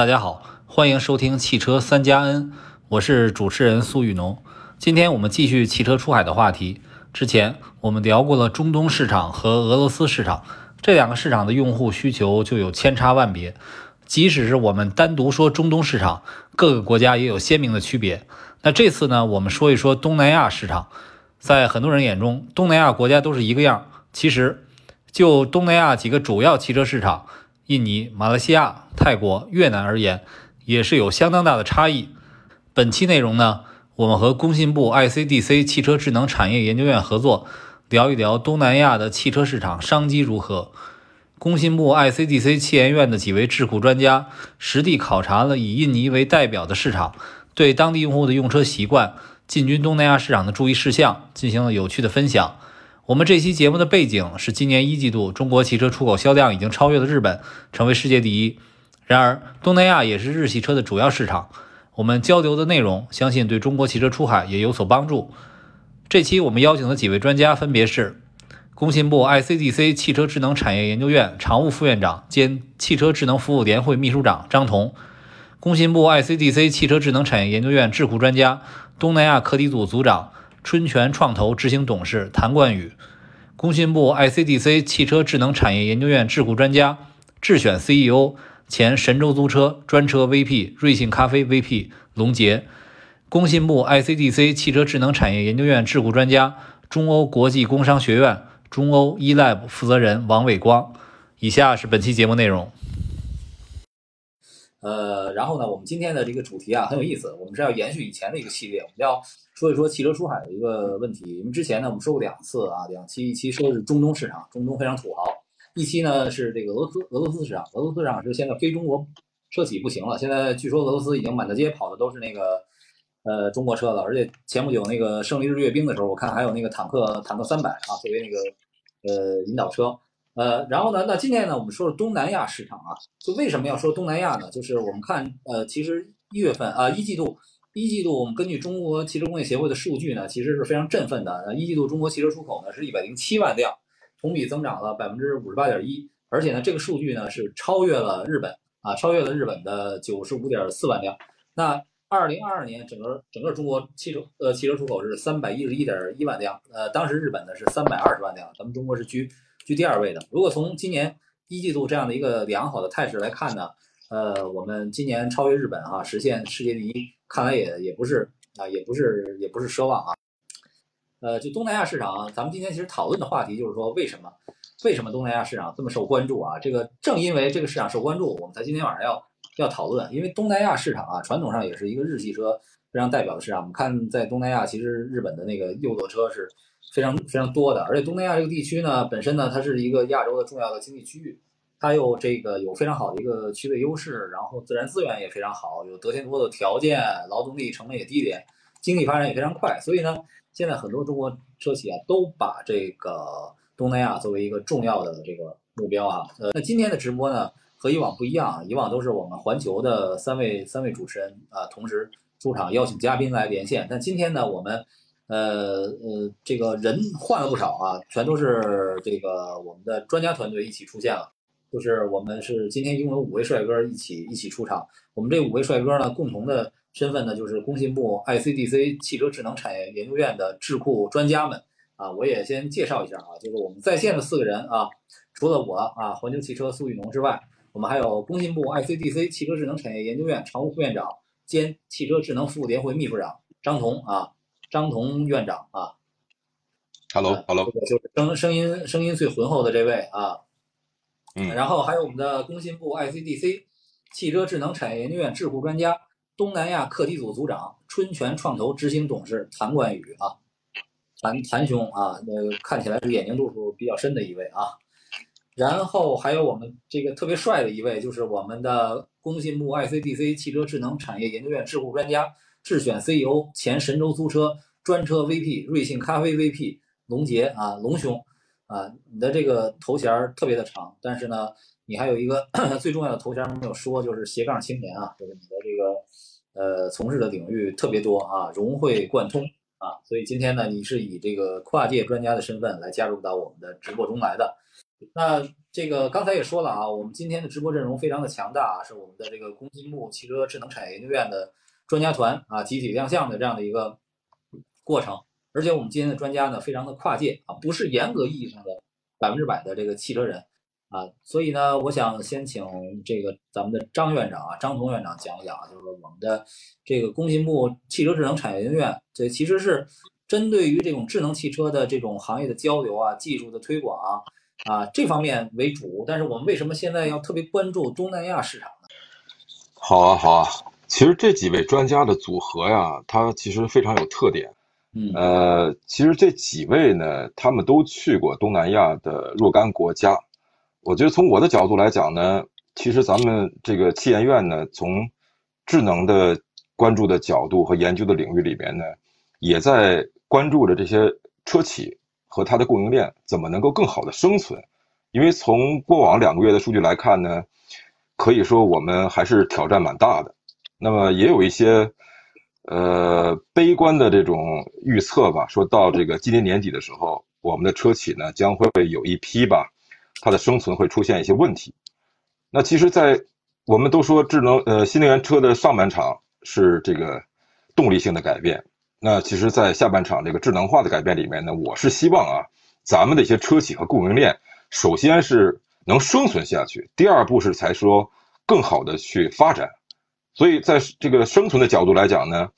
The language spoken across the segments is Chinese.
大家好，欢迎收听汽车三加 N，我是主持人苏雨农。今天我们继续汽车出海的话题。之前我们聊过了中东市场和俄罗斯市场，这两个市场的用户需求就有千差万别。即使是我们单独说中东市场，各个国家也有鲜明的区别。那这次呢，我们说一说东南亚市场。在很多人眼中，东南亚国家都是一个样。其实，就东南亚几个主要汽车市场——印尼、马来西亚、泰国、越南而言，也是有相当大的差异。本期内容呢，我们和工信部 ICDC 汽车智能产业研究院合作，聊一聊东南亚的汽车市场商机如何。工信部 ICDC 汽研院的几位智库专家实地考察了以印尼为代表的市场，对当地用户的用车习惯。进军东南亚市场的注意事项进行了有趣的分享。我们这期节目的背景是今年一季度中国汽车出口销量已经超越了日本，成为世界第一。然而，东南亚也是日系车的主要市场。我们交流的内容相信对中国汽车出海也有所帮助。这期我们邀请的几位专家分别是工信部 ICDC 汽车智能产业研究院常务副院长兼汽车智能服务联会秘书长张彤，工信部 ICDC 汽车智能产业研究院智库专家。东南亚课题组组长、春泉创投执行董事谭冠宇，工信部 ICDC 汽车智能产业研究院智库专家、智选 CEO、前神州租车专车 VP、瑞幸咖啡 VP 龙杰，工信部 ICDC 汽车智能产业研究院智库专家、中欧国际工商学院中欧 eLab 负责人王伟光。以下是本期节目内容。呃，然后呢，我们今天的这个主题啊很有意思，我们是要延续以前的一个系列，我们要说一说汽车出海的一个问题。因为之前呢，我们说过两次啊，两期，一期说的是中东市场，中东非常土豪；一期呢是这个俄罗斯，俄罗斯市场，俄罗斯市场是现在非中国车企不行了，现在据说俄罗斯已经满大街跑的都是那个呃中国车了，而且前不久那个胜利日阅兵的时候，我看还有那个坦克，坦克三百啊作为那个呃引导车。呃，然后呢？那今天呢，我们说说东南亚市场啊。就为什么要说东南亚呢？就是我们看，呃，其实一月份啊，一季度，一季度我们根据中国汽车工业协会的数据呢，其实是非常振奋的。呃，一季度中国汽车出口呢是一百零七万辆，同比增长了百分之五十八点一，而且呢，这个数据呢是超越了日本啊，超越了日本的九十五点四万辆。那二零二二年整个整个中国汽车呃汽车出口是三百一十一点一万辆，呃，当时日本呢是三百二十万辆，咱们中国是居。居第二位的。如果从今年一季度这样的一个良好的态势来看呢，呃，我们今年超越日本啊，实现世界第一，看来也也不是啊，也不是也不是奢望啊。呃，就东南亚市场，咱们今天其实讨论的话题就是说，为什么为什么东南亚市场这么受关注啊？这个正因为这个市场受关注，我们才今天晚上要要讨论。因为东南亚市场啊，传统上也是一个日系车非常代表的市场。我们看在东南亚，其实日本的那个右舵车是。非常非常多的，而且东南亚这个地区呢，本身呢，它是一个亚洲的重要的经济区域，它又这个有非常好的一个区位优势，然后自然资源也非常好，有得天独厚的条件，劳动力成本也低廉，经济发展也非常快，所以呢，现在很多中国车企啊，都把这个东南亚作为一个重要的这个目标啊。呃，那今天的直播呢，和以往不一样，以往都是我们环球的三位三位主持人啊，同时出场邀请嘉宾来连线，但今天呢，我们。呃呃，这个人换了不少啊，全都是这个我们的专家团队一起出现了。就是我们是今天一共有五位帅哥一起一起出场。我们这五位帅哥呢，共同的身份呢，就是工信部 ICDC 汽车智能产业研究院的智库专家们啊。我也先介绍一下啊，就是我们在线的四个人啊，除了我啊，环球汽车苏雨农之外，我们还有工信部 ICDC 汽车智能产业研究院常务副院长兼汽车智能服务联会秘书长张彤啊。张彤院长啊，Hello，Hello，就是声声音声音最浑厚的这位啊，嗯，然后还有我们的工信部 ICDC 汽车智能产业研究院智库专家、东南亚课题组组长、春泉创投执行董事谭冠宇啊，谭谭兄啊，那看起来是眼睛度数比较深的一位啊，然后还有我们这个特别帅的一位，就是我们的工信部 ICDC 汽车智能产业研究院智库专家。智选 CEO、前神州租车专车 VP、瑞幸咖啡 VP 龙杰啊，龙兄啊，你的这个头衔特别的长，但是呢，你还有一个 最重要的头衔没有说，就是斜杠青年啊，就是你的这个呃从事的领域特别多啊，融会贯通啊，所以今天呢，你是以这个跨界专家的身份来加入到我们的直播中来的。那这个刚才也说了啊，我们今天的直播阵容非常的强大啊，是我们的这个工信部汽车智能产业研究院的专家团啊集体亮相的这样的一个过程。而且我们今天的专家呢，非常的跨界啊，不是严格意义上的百分之百的这个汽车人啊。所以呢，我想先请这个咱们的张院长啊，张彤院长讲一讲，就是说我们的这个工信部汽车智能产业研究院，这其实是针对于这种智能汽车的这种行业的交流啊、技术的推广。啊，这方面为主，但是我们为什么现在要特别关注东南亚市场呢？好啊，好啊，其实这几位专家的组合呀，它其实非常有特点。嗯，呃，其实这几位呢，他们都去过东南亚的若干国家。我觉得从我的角度来讲呢，其实咱们这个汽研院呢，从智能的关注的角度和研究的领域里边呢，也在关注着这些车企。和它的供应链怎么能够更好的生存？因为从过往两个月的数据来看呢，可以说我们还是挑战蛮大的。那么也有一些呃悲观的这种预测吧，说到这个今年年底的时候，我们的车企呢将会有一批吧，它的生存会出现一些问题。那其实，在我们都说智能呃新能源车的上半场是这个动力性的改变。那其实，在下半场这个智能化的改变里面呢，我是希望啊，咱们的一些车企和供应链，首先是能生存下去，第二步是才说更好的去发展。所以在这个生存的角度来讲呢，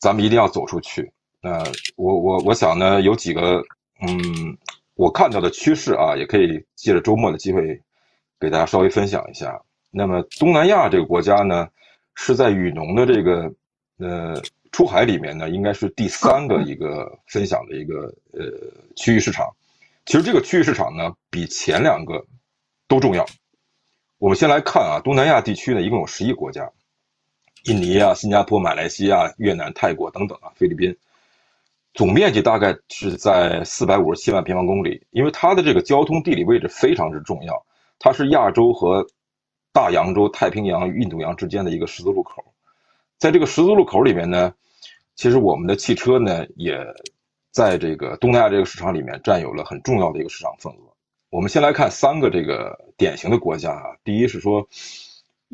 咱们一定要走出去。那我我我想呢，有几个嗯，我看到的趋势啊，也可以借着周末的机会给大家稍微分享一下。那么东南亚这个国家呢，是在雨农的这个呃。出海里面呢，应该是第三个一个分享的一个呃区域市场。其实这个区域市场呢，比前两个都重要。我们先来看啊，东南亚地区呢，一共有十一个国家，印尼啊、新加坡、马来西亚、越南、泰国等等啊，菲律宾，总面积大概是在四百五十七万平方公里。因为它的这个交通地理位置非常之重要，它是亚洲和大洋洲、太平洋与印度洋之间的一个十字路口。在这个十字路口里面呢。其实我们的汽车呢，也在这个东南亚这个市场里面占有了很重要的一个市场份额。我们先来看三个这个典型的国家啊，第一是说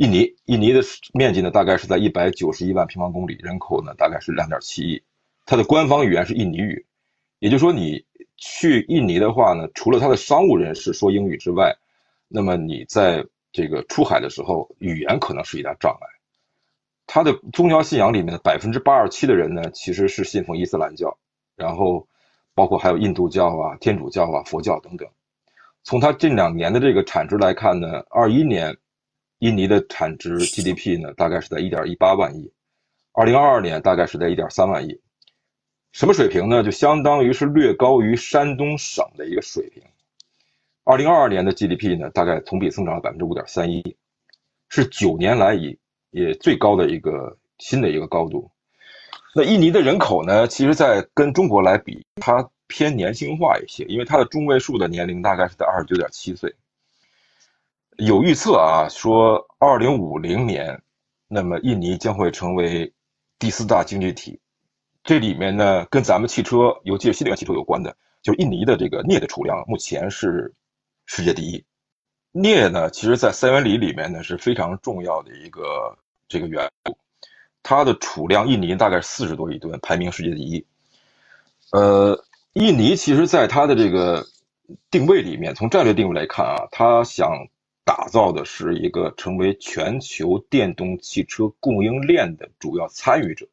印尼，印尼的面积呢大概是在一百九十一万平方公里，人口呢大概是两点七亿，它的官方语言是印尼语，也就是说你去印尼的话呢，除了它的商务人士说英语之外，那么你在这个出海的时候，语言可能是一大障碍。他的宗教信仰里面的百分之八十七的人呢，其实是信奉伊斯兰教，然后包括还有印度教啊、天主教啊、佛教等等。从他近两年的这个产值来看呢，二一年印尼的产值 GDP 呢大概是在一点一八万亿，二零二二年大概是在一点三万亿，什么水平呢？就相当于是略高于山东省的一个水平。二零二二年的 GDP 呢，大概同比增长了百分之五点三一，是九年来以。也最高的一个新的一个高度。那印尼的人口呢？其实，在跟中国来比，它偏年轻化一些，因为它的中位数的年龄大概是在二十九点七岁。有预测啊，说二零五零年，那么印尼将会成为第四大经济体。这里面呢，跟咱们汽车，尤其是新能源汽车有关的，就印尼的这个镍的储量，目前是世界第一。镍呢，其实，在三元锂里面呢是非常重要的一个这个元素，它的储量，印尼大概四十多亿吨，排名世界第一。呃，印尼其实，在它的这个定位里面，从战略定位来看啊，它想打造的是一个成为全球电动汽车供应链的主要参与者。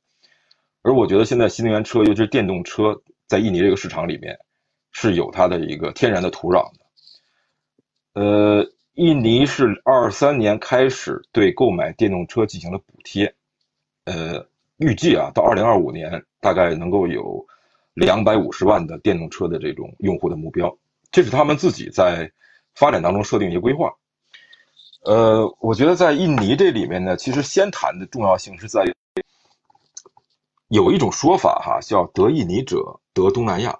而我觉得，现在新能源车，尤其是电动车，在印尼这个市场里面，是有它的一个天然的土壤的。呃，印尼是二三年开始对购买电动车进行了补贴，呃，预计啊，到二零二五年大概能够有两百五十万的电动车的这种用户的目标，这是他们自己在发展当中设定一些规划。呃，我觉得在印尼这里面呢，其实先谈的重要性是在于有一种说法哈，叫得印尼者得东南亚，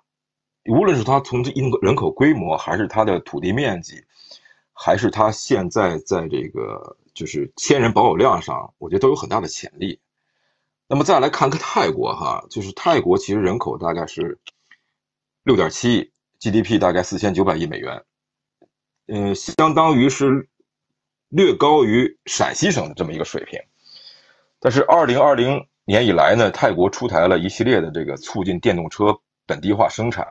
无论是它从这印人口规模，还是它的土地面积。还是它现在在这个就是千人保有量上，我觉得都有很大的潜力。那么再来看看泰国哈，就是泰国其实人口大概是六点七亿，GDP 大概四千九百亿美元。嗯，相当于是略高于陕西省的这么一个水平。但是二零二零年以来呢，泰国出台了一系列的这个促进电动车本地化生产，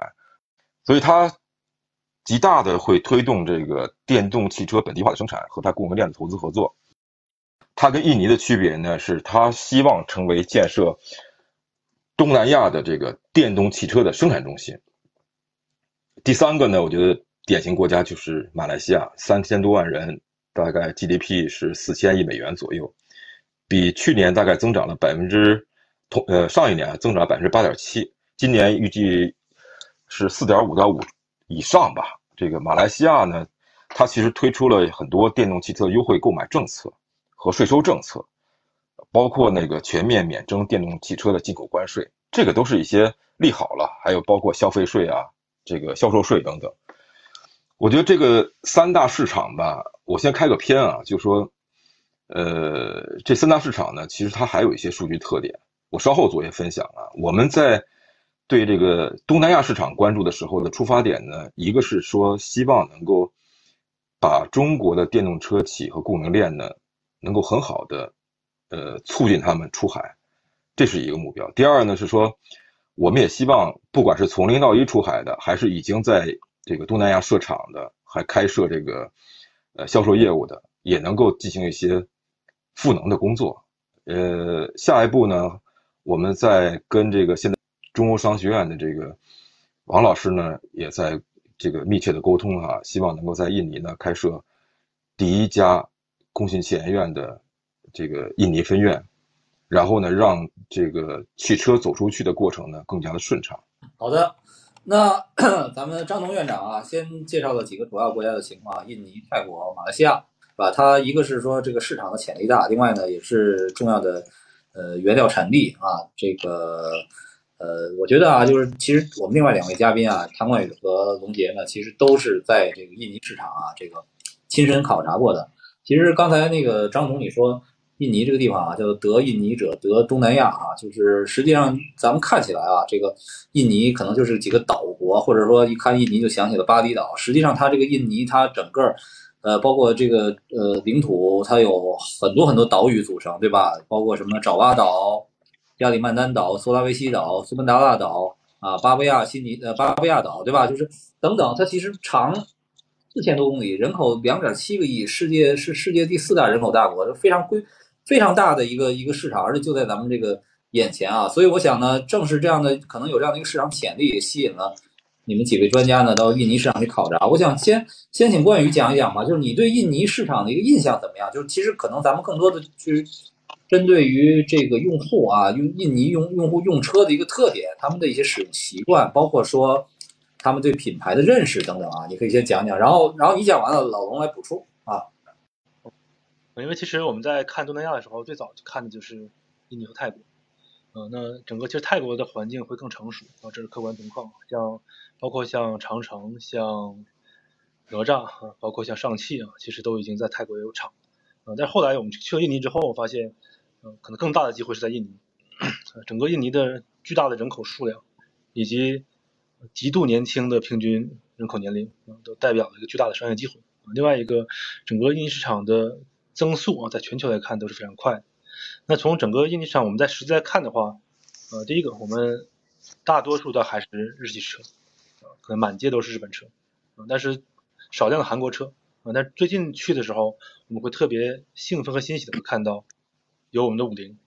所以它极大的会推动这个电动汽车本地化的生产和它供应链的投资合作。它跟印尼的区别呢，是它希望成为建设东南亚的这个电动汽车的生产中心。第三个呢，我觉得典型国家就是马来西亚，三千多万人，大概 GDP 是四千亿美元左右。比去年大概增长了百分之同呃上一年增长百分之八点七，今年预计是四点五到五以上吧。这个马来西亚呢，它其实推出了很多电动汽车优惠购买政策和税收政策，包括那个全面免征电动汽车的进口关税，这个都是一些利好了。还有包括消费税啊，这个销售税等等。我觉得这个三大市场吧，我先开个篇啊，就说。呃，这三大市场呢，其实它还有一些数据特点，我稍后做一些分享啊。我们在对这个东南亚市场关注的时候的出发点呢，一个是说希望能够把中国的电动车企和供应链呢，能够很好的呃促进他们出海，这是一个目标。第二呢是说，我们也希望不管是从零到一出海的，还是已经在这个东南亚设厂的，还开设这个呃销售业务的，也能够进行一些。赋能的工作，呃，下一步呢，我们在跟这个现在中欧商学院的这个王老师呢，也在这个密切的沟通哈，希望能够在印尼呢开设第一家工信器研院的这个印尼分院，然后呢，让这个汽车走出去的过程呢更加的顺畅。好的，那 咱们张彤院长啊，先介绍了几个主要国家的情况：印尼、泰国、马来西亚。吧，它一个是说这个市场的潜力大，另外呢也是重要的，呃，原料产地啊。这个，呃，我觉得啊，就是其实我们另外两位嘉宾啊，谭冠宇和龙杰呢，其实都是在这个印尼市场啊，这个亲身考察过的。其实刚才那个张总你说，印尼这个地方啊，叫做得印尼者得东南亚啊，就是实际上咱们看起来啊，这个印尼可能就是几个岛国，或者说一看印尼就想起了巴厘岛，实际上它这个印尼它整个。呃，包括这个呃领土，它有很多很多岛屿组成，对吧？包括什么爪哇岛、亚里曼丹岛、苏拉威西岛、苏门答腊岛啊、巴布亚新尼呃巴布亚岛，对吧？就是等等，它其实长四千多公里，人口两点七个亿，世界是世界第四大人口大国，非常规非常大的一个一个市场，而且就在咱们这个眼前啊。所以我想呢，正是这样的，可能有这样的一个市场潜力，也吸引了。你们几位专家呢到印尼市场去考察，我想先先请冠宇讲一讲吧，就是你对印尼市场的一个印象怎么样？就是其实可能咱们更多的去针对于这个用户啊，用印尼用用户用车的一个特点，他们的一些使用习惯，包括说他们对品牌的认识等等啊，你可以先讲讲，然后然后你讲完了，老龙来补充啊。因为其实我们在看东南亚的时候，最早看的就是印尼和泰国。呃，那整个其实泰国的环境会更成熟啊，这是客观情况。像包括像长城、像哪吒啊，包括像上汽啊，其实都已经在泰国有厂。呃，但是后来我们去了印尼之后，我发现，嗯，可能更大的机会是在印尼。整个印尼的巨大的人口数量，以及极度年轻的平均人口年龄啊，都代表了一个巨大的商业机会。另外一个，整个印尼市场的增速啊，在全球来看都是非常快。那从整个印尼市场，我们在实际来看的话，呃，第一个，我们大多数的还是日系车，啊，可能满街都是日本车，啊，但是少量的韩国车，啊，但最近去的时候，我们会特别兴奋和欣喜的看到有我们的五菱，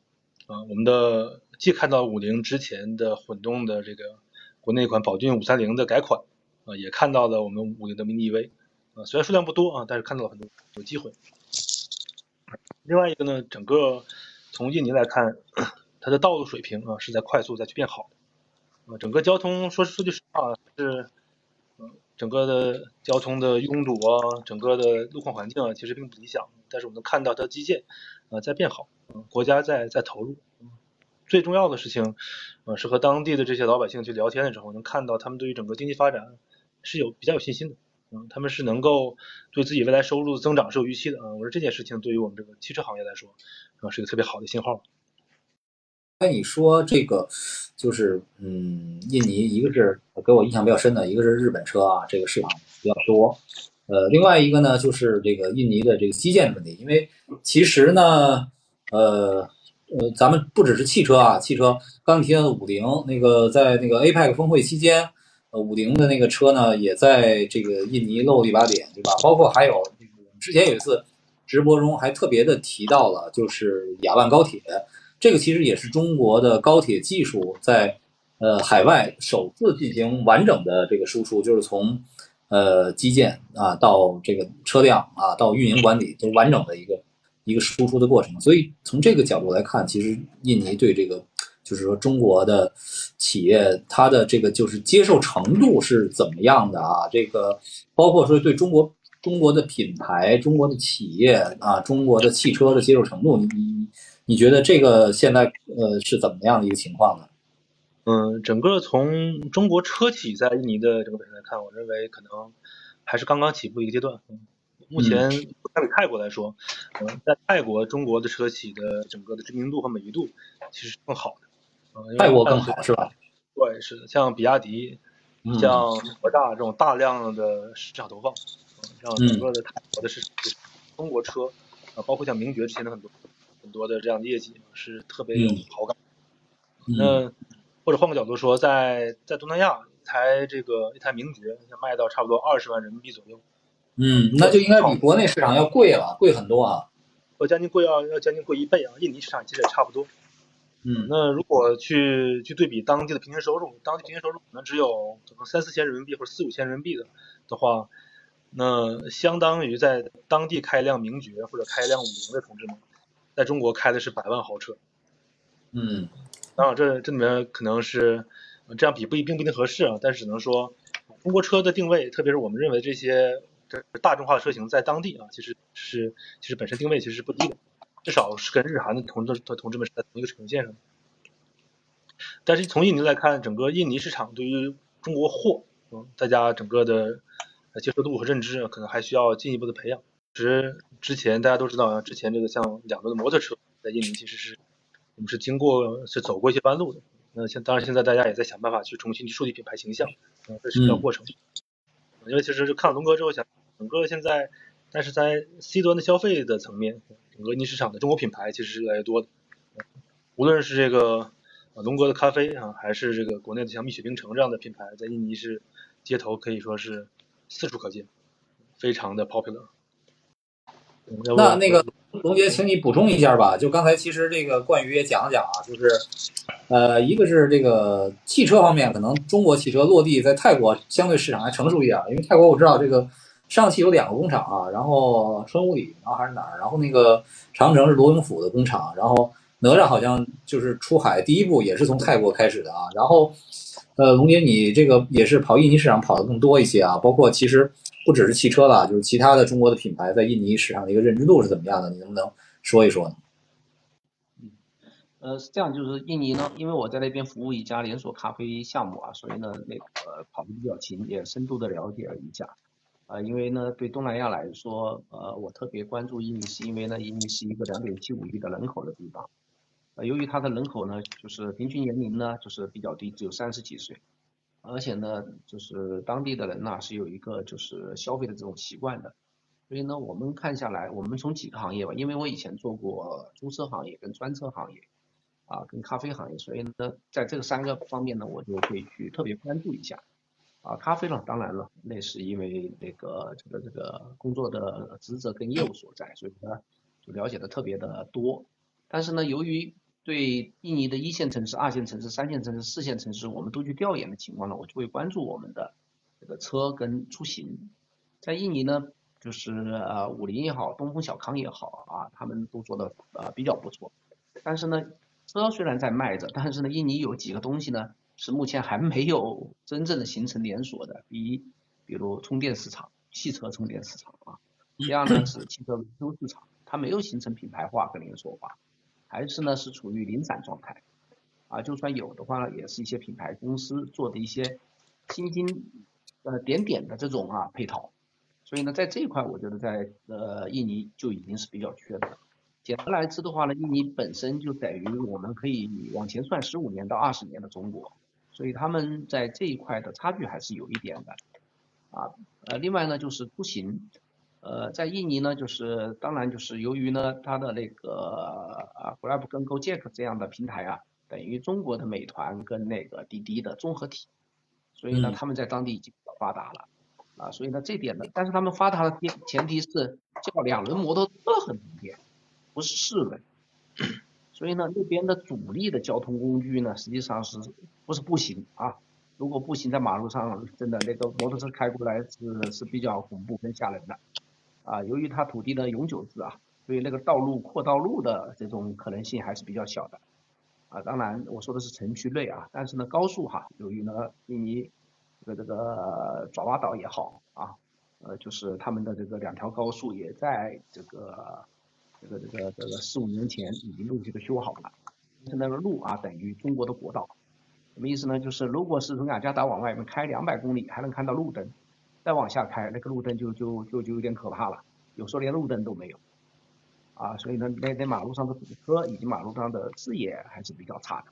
啊，我们的既看到五菱之前的混动的这个国内款宝骏五三零的改款，啊，也看到了我们五菱的 mini EV，啊，虽然数量不多啊，但是看到了很多有机会。另外一个呢，整个从印尼来看，它的道路水平啊是在快速在去变好的，啊，整个交通说说句实话是，嗯，整个的交通的拥堵啊，整个的路况环境啊其实并不理想，但是我们能看到它基建啊在变好，国家在在投入，最重要的事情，呃，是和当地的这些老百姓去聊天的时候，能看到他们对于整个经济发展是有比较有信心的。嗯，他们是能够对自己未来收入增长是有预期的啊。我说这件事情对于我们这个汽车行业来说，啊，是一个特别好的信号。那你说这个就是，嗯，印尼一个是给我印象比较深的，一个是日本车啊，这个市场比较多。呃，另外一个呢，就是这个印尼的这个基建问题，因为其实呢，呃呃，咱们不只是汽车啊，汽车刚提到的五菱，那个在那个 APEC 峰会期间，呃，五菱的那个车呢，也在这个印尼露了一把脸，对吧？包括还有之前有一次直播中还特别的提到了，就是雅万高铁，这个其实也是中国的高铁技术在呃海外首次进行完整的这个输出，就是从。呃，基建啊，到这个车辆啊，到运营管理，都完整的一个一个输出的过程。所以从这个角度来看，其实印尼对这个就是说中国的企业，它的这个就是接受程度是怎么样的啊？这个包括说对中国中国的品牌、中国的企业啊、中国的汽车的接受程度，你你你觉得这个现在呃是怎么样的一个情况呢？嗯，整个从中国车企在印尼的这个表现来看，我认为可能还是刚刚起步一个阶段。嗯，目前相比泰国来说，嗯，在泰国中国的车企的整个的知名度和美誉度其实是更好的。嗯，泰国更好是吧？对，是的，像比亚迪、像国大这种大量的市场投放，让整个的泰国的市场，中国车啊，包括像名爵之前的很多很多的这样的业绩是特别有好感。那或者换个角度说，在在东南亚，一台这个一台名爵要卖到差不多二十万人民币左右。嗯，那就应该比国内市场要贵了，贵很多啊。要将近贵要要将近贵一倍啊！印尼市场其实也差不多。嗯，那如果去去对比当地的平均收入，当地平均收入可能只有可能三四千人民币或者四五千人民币的的话，那相当于在当地开一辆名爵或者开一辆五菱的同志们，在中国开的是百万豪车。嗯。当然，这这里面可能是这样比不一并不一定合适啊，但是只能说，中国车的定位，特别是我们认为这些这大众化的车型在当地啊，其实是其实本身定位其实是不低的，至少是跟日韩的同志同志们是在同一个水平线上。但是从印尼来看，整个印尼市场对于中国货，嗯，大家整个的接受度和认知可能还需要进一步的培养。其实之前大家都知道啊，之前这个像两轮的摩托车在印尼其实是。我们是经过是走过一些弯路的，那现当然现在大家也在想办法去重新去树立品牌形象，嗯，这是一个过程。因为其实就看了龙哥之后想，整个现在，但是在 C 端的消费的层面，整个印尼市场的中国品牌其实是越来越多的，无论是这个龙哥的咖啡啊，还是这个国内的像蜜雪冰城这样的品牌，在印尼是街头可以说是四处可见，非常的 popular。那那个龙杰，请你补充一下吧。就刚才其实这个冠宇也讲了讲啊，就是，呃，一个是这个汽车方面，可能中国汽车落地在泰国相对市场还成熟一点，因为泰国我知道这个上汽有两个工厂啊，然后春武里，然后还是哪儿，然后那个长城是罗永府的工厂，然后哪吒好像就是出海第一步也是从泰国开始的啊，然后，呃，龙杰你这个也是跑印尼市场跑的更多一些啊，包括其实。不只是汽车了，就是其他的中国的品牌在印尼市场的一个认知度是怎么样的？你能不能说一说呢？嗯，呃，是这样，就是印尼呢，因为我在那边服务一家连锁咖啡项目啊，所以呢，那个跑的比较勤，也深度的了解了一下。啊，因为呢，对东南亚来说，呃，我特别关注印尼，是因为呢，印尼是一个两点七五亿的人口的地方。呃，由于它的人口呢，就是平均年龄呢，就是比较低，只有三十几岁。而且呢，就是当地的人呢是有一个就是消费的这种习惯的，所以呢，我们看下来，我们从几个行业吧，因为我以前做过租车行业跟专车行业，啊，跟咖啡行业，所以呢，在这三个方面呢，我就会去特别关注一下。啊，咖啡呢，当然了，那是因为那个这个这个工作的职责跟业务所在，所以呢，就了解的特别的多。但是呢，由于对印尼的一线城市、二线城市、三线城市、四线城市，我们都去调研的情况呢，我就会关注我们的这个车跟出行。在印尼呢，就是呃五菱也好，东风小康也好啊，他们都做的呃比较不错。但是呢，车虽然在卖着，但是呢，印尼有几个东西呢是目前还没有真正的形成连锁的。第一，比如充电市场、汽车充电市场啊；第二呢是汽车维修市场，它没有形成品牌化和连锁化。还是呢是处于零散状态，啊，就算有的话呢，也是一些品牌公司做的一些星星呃点点的这种啊配套，所以呢，在这一块我觉得在呃印尼就已经是比较缺的。简单来说的话呢，印尼本身就等于我们可以往前算十五年到二十年的中国，所以他们在这一块的差距还是有一点的。啊，呃，另外呢就是出行，呃，在印尼呢就是当然就是由于呢它的那个啊 Grab 跟 Gojek 这样的平台啊，等于中国的美团跟那个滴滴的综合体，所以呢嗯他们在当地已经比较发达了。啊，所以呢这点呢，但是他们发达的前前提是叫两轮摩托车很普遍，不是四轮。所以呢，那边的主力的交通工具呢，实际上是不是步行啊？如果步行在马路上，真的那个摩托车开过来是是比较恐怖跟吓人的。啊，由于它土地的永久制啊，所以那个道路扩道路的这种可能性还是比较小的。啊，当然我说的是城区内啊，但是呢高速哈，由于呢印尼这个这个爪哇岛也好啊，呃就是他们的这个两条高速也在这个这个这个这个四五年前已经陆续的修好了，现在的路啊等于中国的国道，什么意思呢？就是如果是从雅加达往外面开两百公里还能看到路灯，再往下开那个路灯就就就就有点可怕了，有时候连路灯都没有。啊，所以呢，那那马路上的堵车以及马路上的视野还是比较差的，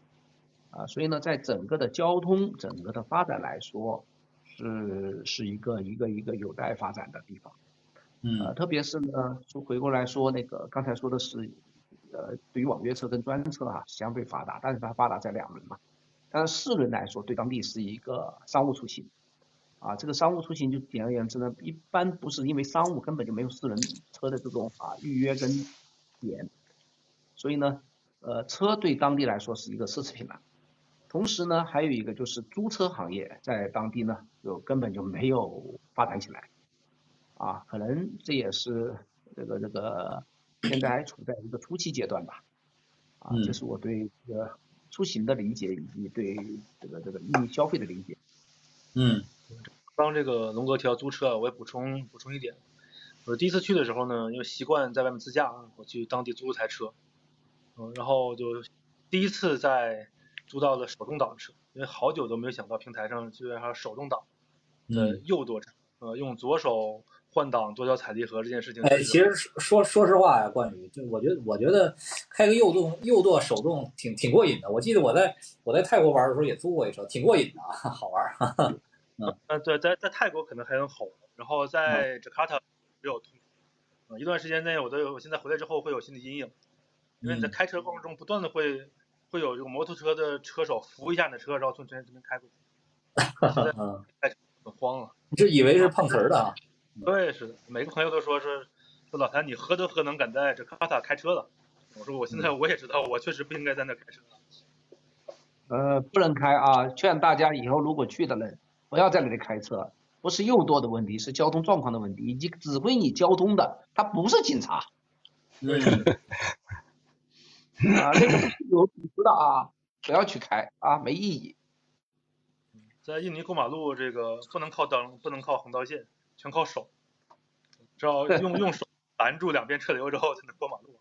啊，所以呢，在整个的交通、整个的发展来说，是是一个一个一个有待发展的地方，嗯。特别是呢，说回过来说那个刚才说的是，呃，对于网约车跟专车啊相对发达，但是它发达在两轮嘛，但是四轮来说，对当地是一个商务出行，啊，这个商务出行就简而言之呢，一般不是因为商务根本就没有四轮车的这种啊预约跟点，所以呢，呃，车对当地来说是一个奢侈品了。同时呢，还有一个就是租车行业在当地呢，就根本就没有发展起来，啊，可能这也是这个这个现在还处在一个初期阶段吧，啊，这嗯。是我对这个出行的理解以及对这个这个印尼消费的理解。嗯。刚这个龙哥提到租车，啊我也补充补充一点，我第一次去的时候呢，因为习惯在外面自驾啊，我去当地租了台车，嗯，然后就第一次在租到了手动挡的车，因为好久都没有想到平台上居然还有手动挡的嗯。右舵车，呃，用左手换挡多脚踩离合这件事情，哎，其实说说实话呀，冠宇，就我觉得，我觉得开个右动右舵手动挺挺过瘾的。我记得我在我在泰国玩的时候也租过一车，挺过瘾的啊，好玩儿。呃，对，在在泰国可能还很吼，然后嗯在 jakarta 只有痛苦。呃，一段时间内，我都有，我现在回来之后会有心理阴影，因为你在嗯开车过程中不断的会会有这个摩托车的车手扶一下你的车，然后从这边这边开过去，现在嗯，很慌了。你这以为是碰瓷儿的啊？对，是的，每个朋友都说是说老谭你何德何能敢在 jakarta 开车了？我说我现在我也知道，我确实不应该在那开车。呃，不能开啊！劝大家以后如果去的人，不要在那里开车，不是右舵的问题，是交通状况的问题，以及指挥你交通的，他不是警察嗯 啊，那个有组织的啊，不要去开啊，没意义。在印尼过马路，这个不能靠灯，不能靠横道线，全靠手，只要用用手拦住两边车流之后才能过马路。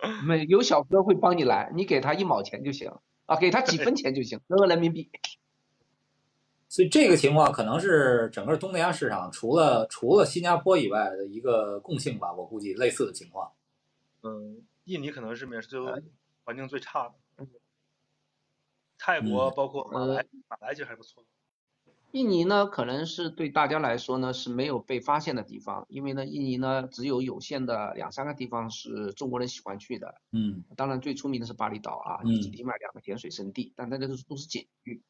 没有小哥会帮你拦，你给他一毛钱就行啊，给他几分钱就行，扔个人民币。所以这个情况可能是整个东南亚市场除了除了新加坡以外的一个共性吧，我估计类似的情况。嗯，印尼可能是美食哎环境最差的，泰国嗯包括马来，马来其实还不错。印尼呢，可能是对大家来说呢是没有被发现的地方，因为呢，印尼呢只有有限的两三个地方是中国人喜欢去的，嗯当然最出名的是巴厘岛啊，嗯以及另外两个潜水圣地，但那个都是都是景区。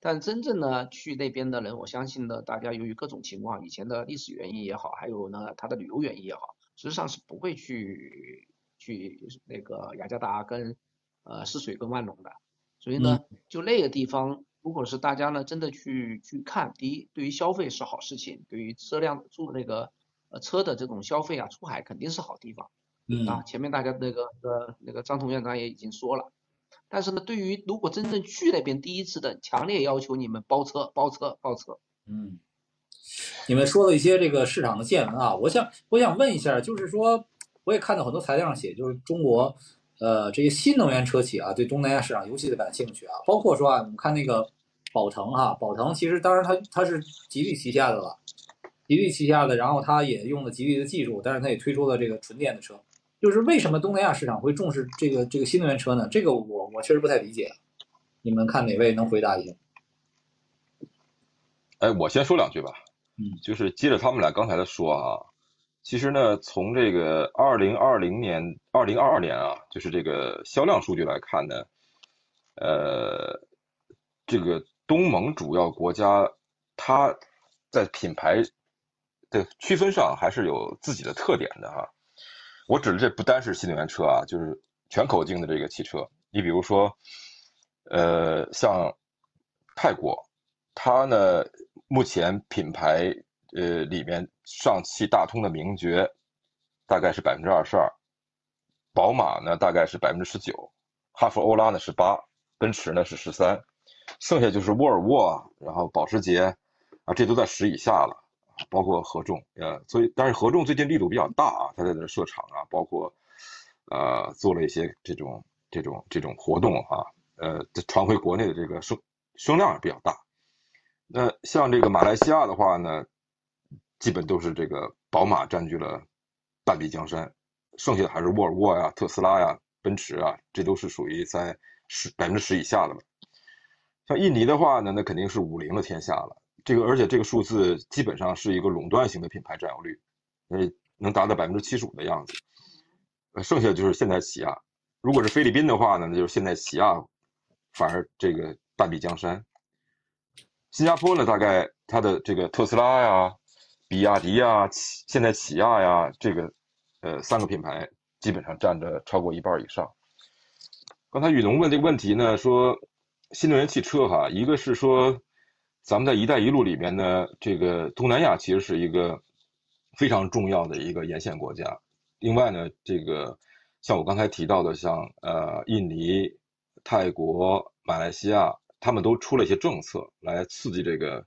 但真正呢去那边的人，我相信呢，大家由于各种情况，以前的历史原因也好，还有呢它的旅游原因也好，实际上是不会去去那个雅加达跟呃泗水跟万隆的。所以呢，就那个地方，如果是大家呢真的去去看，第一，对于消费是好事情，对于车辆住那个呃车的这种消费啊，出海肯定是好地方。嗯啊，前面大家那个呃那个张彤院长也已经说了，但是呢，对于如果真正去那边第一次的，强烈要求你们包车包车包车。嗯，你们说了一些这个市场的见闻啊，我想我想问一下，就是说我也看到很多材料上写，就是中国呃这些新能源车企啊，对东南亚市场尤其的感兴趣啊，包括说啊，我们看那个宝腾哈、宝腾其实当然它它是吉利旗下的了，吉利旗下的，然后它也用了吉利的技术，但是它也推出了这个纯电的车。就是为什么东南亚市场会重视这个这个新能源车呢？这个我我确实不太理解，你们看哪位能回答一下？哎，我先说两句吧。嗯，就是接着他们俩刚才的说啊，其实呢，从这个二零二零年、二零二二年啊，就是这个销量数据来看呢，呃，这个东盟主要国家，它在品牌的区分上还是有自己的特点的哈。我指的这不单是新能源车啊，就是全口径的这个汽车。你比如说，呃，像泰国，它呢目前品牌呃里面上汽大通的名爵大概是百分之二十二，宝马呢大概是百分之十九，哈弗欧拉呢是八，奔驰呢是十三，剩下就是沃尔沃，然后保时捷啊，这都在十以下了。包括合众，呃，所以但是合众最近力度比较大啊，他在这设厂啊，包括呃做了一些这种这种这种活动啊，呃传回国内的这个声声量也比较大。那像这个马来西亚的话呢，基本都是这个宝马占据了半壁江山，剩下的还是沃尔沃呀、特斯拉呀、奔驰啊，这都是属于在十百分之十以下的了。像印尼的话呢，那肯定是五菱的天下了。这个，而且这个数字基本上是一个垄断型的品牌占有率，呃，能达到百分之七十五的样子。呃，剩下就是现代起亚。如果是菲律宾的话呢，那就是现代起亚，反而这个半壁江山。新加坡呢，大概它的这个特斯拉呀、比亚迪呀、现在起亚呀，这个呃三个品牌基本上占着超过一半以上。刚才雨农问这个问题呢，说新能源汽车哈，一个是说。咱们在“一带一路”里面呢，这个东南亚其实是一个非常重要的一个沿线国家。另外呢，这个像我刚才提到的，像呃印尼、泰国、马来西亚，他们都出了一些政策来刺激这个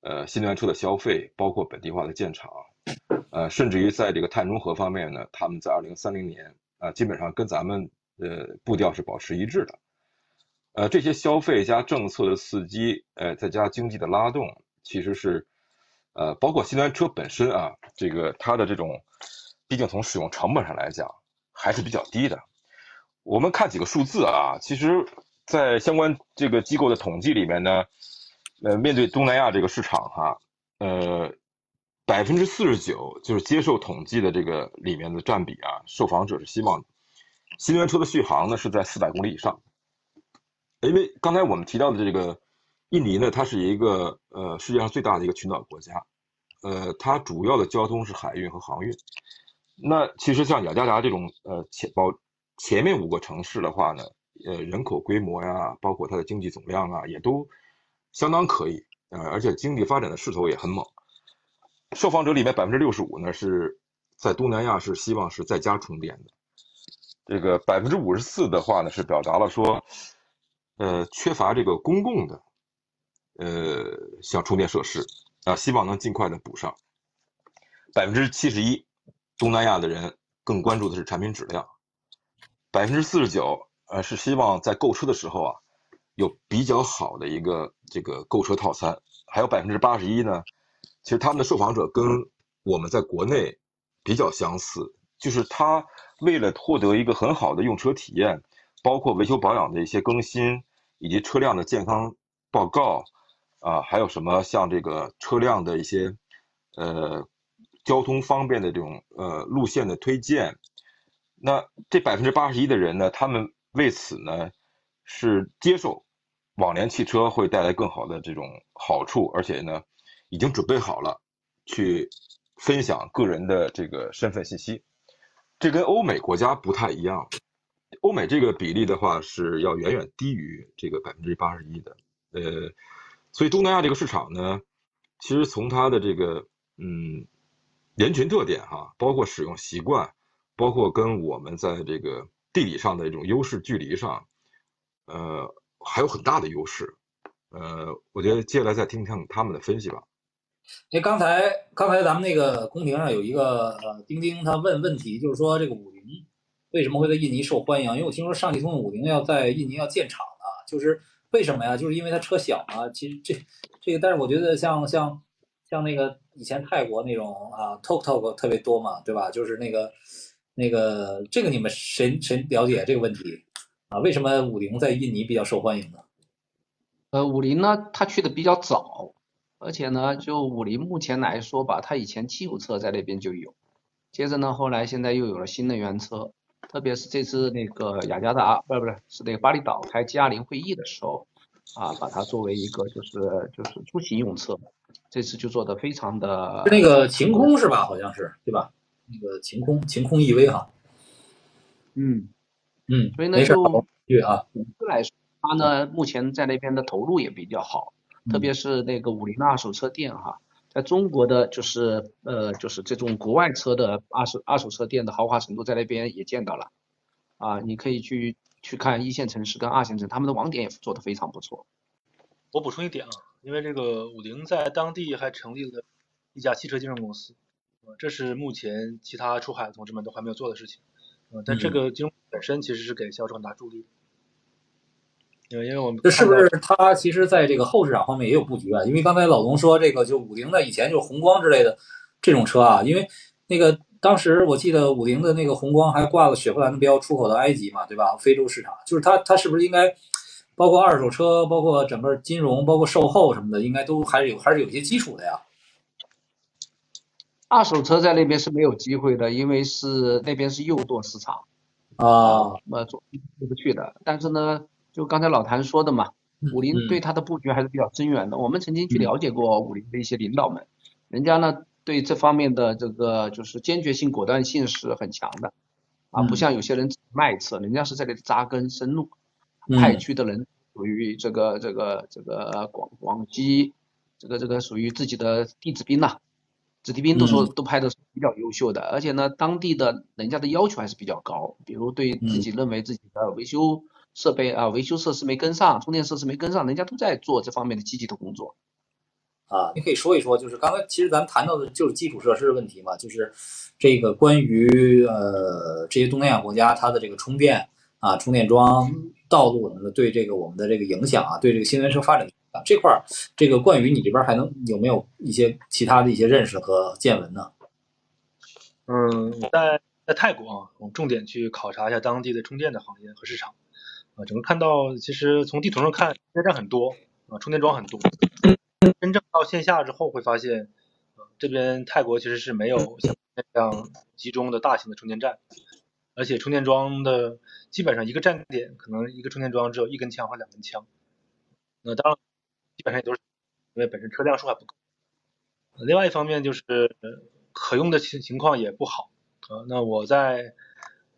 呃新能源车的消费，包括本地化的建厂，呃，甚至于在这个碳中和方面呢，他们在二零三零年啊，基本上跟咱们呃步调是保持一致的。呃，这些消费加政策的刺激，呃，再加经济的拉动，其实是，呃，包括新能源车本身啊，这个它的这种，毕竟从使用成本上来讲还是比较低的。我们看几个数字啊，其实，在相关这个机构的统计里面呢，呃，面对东南亚这个市场哈，呃，百分之四十九就是接受统计的这个里面的占比啊，受访者是希望新能源车的续航呢是在四百公里以上。因为刚才我们提到的这个印尼呢，它是一个呃世界上最大的一个群岛国家，呃，它主要的交通是海运和航运。那其实像雅加达这种呃前包前面五个城市的话呢，呃，人口规模呀，包括它的经济总量啊，也都相当可以，呃，而且经济发展的势头也很猛。受访者里面百分之六十五呢是在东南亚是希望是在家充电的，这个百分之五十四的话呢是表达了说。呃，缺乏这个公共的，呃，像充电设施啊，希望能尽快的补上。百分之七十一，东南亚的人更关注的是产品质量。百分之四十九，呃，是希望在购车的时候啊，有比较好的一个这个购车套餐。还有百分之八十一呢，其实他们的受访者跟我们在国内比较相似，就是他为了获得一个很好的用车体验，包括维修保养的一些更新。以及车辆的健康报告，啊，还有什么像这个车辆的一些，呃，交通方便的这种呃路线的推荐，那这百分之八十一的人呢，他们为此呢是接受网联汽车会带来更好的这种好处，而且呢已经准备好了去分享个人的这个身份信息，这跟欧美国家不太一样。欧美这个比例的话是要远远低于这个百分之八十一的，呃，所以东南亚这个市场呢，其实从它的这个嗯人群特点哈，包括使用习惯，包括跟我们在这个地理上的这种优势距离上，呃，还有很大的优势，呃，我觉得接下来再听听他们的分析吧。哎，刚才刚才咱们那个公屏上有一个呃钉钉，他问问题，就是说这个五菱。为什么会在印尼受欢迎？因为我听说上汽通用五菱要在印尼要建厂啊，就是为什么呀？就是因为它车小嘛。其实这这个，但是我觉得像像像那个以前泰国那种啊，Tok Tok 特别多嘛，对吧？就是那个那个这个你们谁谁了解这个问题啊？为什么五菱在印尼比较受欢迎呢？呃，五菱呢，它去的比较早，而且呢，就五菱目前来说吧，它以前汽油车在那边就有，接着呢，后来现在又有了新能源车，特别是这次那个雅加达，不是不是，是那个巴厘岛开 G 二零会议的时候，啊，把它作为一个就是就是出行用车，这次就做的非常的。那个晴空是吧？好像是对吧？那个晴空，晴空 EV 哈。嗯嗯，所以呢，就对啊，总的来说，它呢目前在那边的投入也比较好。特别是那个五菱的二手车店哈，在中国的就是呃就是这种国外车的二手二手车店的豪华程度在那边也见到了，啊，你可以去去看一线城市跟二线城，他们的网点也做得非常不错。我补充一点啊，因为这个五菱在当地还成立了一家汽车金融公司，呃，这是目前其他出海的同志们都还没有做的事情，呃，但这个金融本身其实是给销售很大助力的。因为因为我们这是不是它其实在这个后市场方面也有布局啊？因为刚才老龙说这个就五菱的以前就是宏光之类的这种车啊，因为那个当时我记得五菱的那个宏光还挂了雪佛兰的标，出口到埃及嘛，对吧？非洲市场就是它它是不是应该包括二手车，包括整个金融，包括售后什么的，应该都还是有还是有些基础的呀？二手车在那边是没有机会的，因为是那边是右舵市场啊，那呃，做不去的。但是呢。就刚才老谭说的嘛，五菱对它的布局还是比较深远的。我们曾经去了解过五菱的一些领导们，人家呢对这方面的这个就是坚决性、果断性是很强的，啊，不像有些人卖车，人家是在这里扎根深入，派去的人属于这个这个这个广广西，这个这个属于自己的弟子兵呐，子弟兵都说都拍的是比较优秀的，而且呢，当地的人家的要求还是比较高，比如对自己认为自己的维修。设备啊，维修设施没跟上，充电设施没跟上，人家都在做这方面的积极的工作。啊，你可以说一说，就是刚才其实咱们谈到的就是基础设施的问题嘛，就是这个关于呃这些东南亚国家它的这个充电啊、充电桩、道路什么的对这个我们的这个影响啊，对这个新能源车发展啊这块儿，这个冠宇你这边还能有没有一些其他的一些认识和见闻呢？嗯，在在泰国啊，我们重点去考察一下当地的充电的行业和市场。啊，整个看到其实从地图上看，充电站很多啊，充电桩很多。真正到线下之后，会发现，这边泰国其实是没有像这样集中的大型的充电站，而且充电桩的基本上一个站点可能一个充电桩只有一根枪或两根枪。那当然，基本上也都是因为本身车辆数还不够。另外一方面就是可用的情情况也不好。呃，那我在。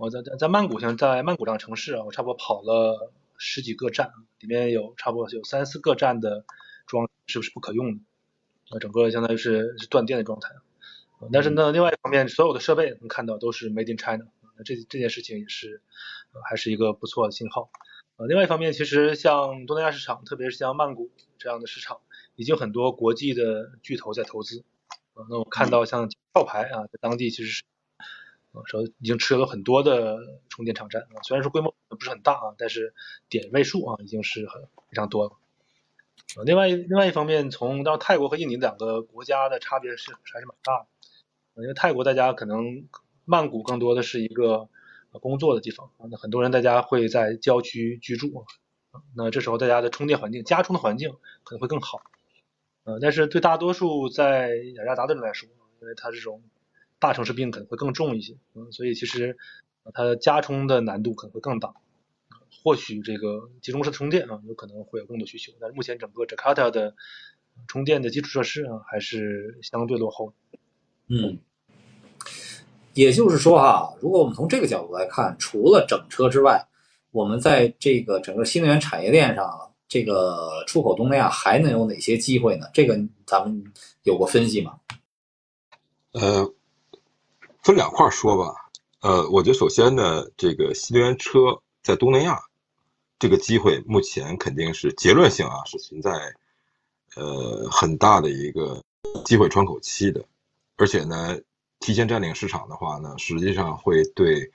我在在曼谷，像在曼谷这样城市啊，我差不多跑了十几个站，里面有差不多有三四个站的桩是不是不可用的？那，整个相当于是是断电的状态。但是呢，另外一方面，所有的设备能看到都是 Made in China，那这这件事情也是还是一个不错的信号。呃，另外一方面，其实像东南亚市场，特别是像曼谷这样的市场，已经很多国际的巨头在投资。呃，那我看到像壳牌啊，在当地其实是。啊，说已经持有了很多的充电场站啊，虽然说规模不是很大啊，但是点位数啊已经是很非常多了。啊，另外另外一方面，从到泰国和印尼两个国家的差别是还是蛮大的。因为泰国大家可能曼谷更多的是一个工作的地方啊，那很多人大家会在郊区居住啊，那这时候大家的充电环境、家充的环境可能会更好。呃，但是对大多数在雅加达的人来说，因为它这种。大城市病可能会更重一些，嗯，所以其实它加充的难度可能会更大。或许这个集中式充电啊，有可能会有更多需求，但是目前整个 Jakarta 的充电的基础设施啊，还是相对落后。嗯，也就是说哈，如果我们从这个角度来看，除了整车之外，我们在这个整个新能源产业链上，这个出口东南亚还能有哪些机会呢？这个咱们有过分析吗？呃。分两块说吧，呃，我觉得首先呢，这个新能源车在东南亚这个机会，目前肯定是结论性啊，是存在呃很大的一个机会窗口期的，而且呢，提前占领市场的话呢，实际上会对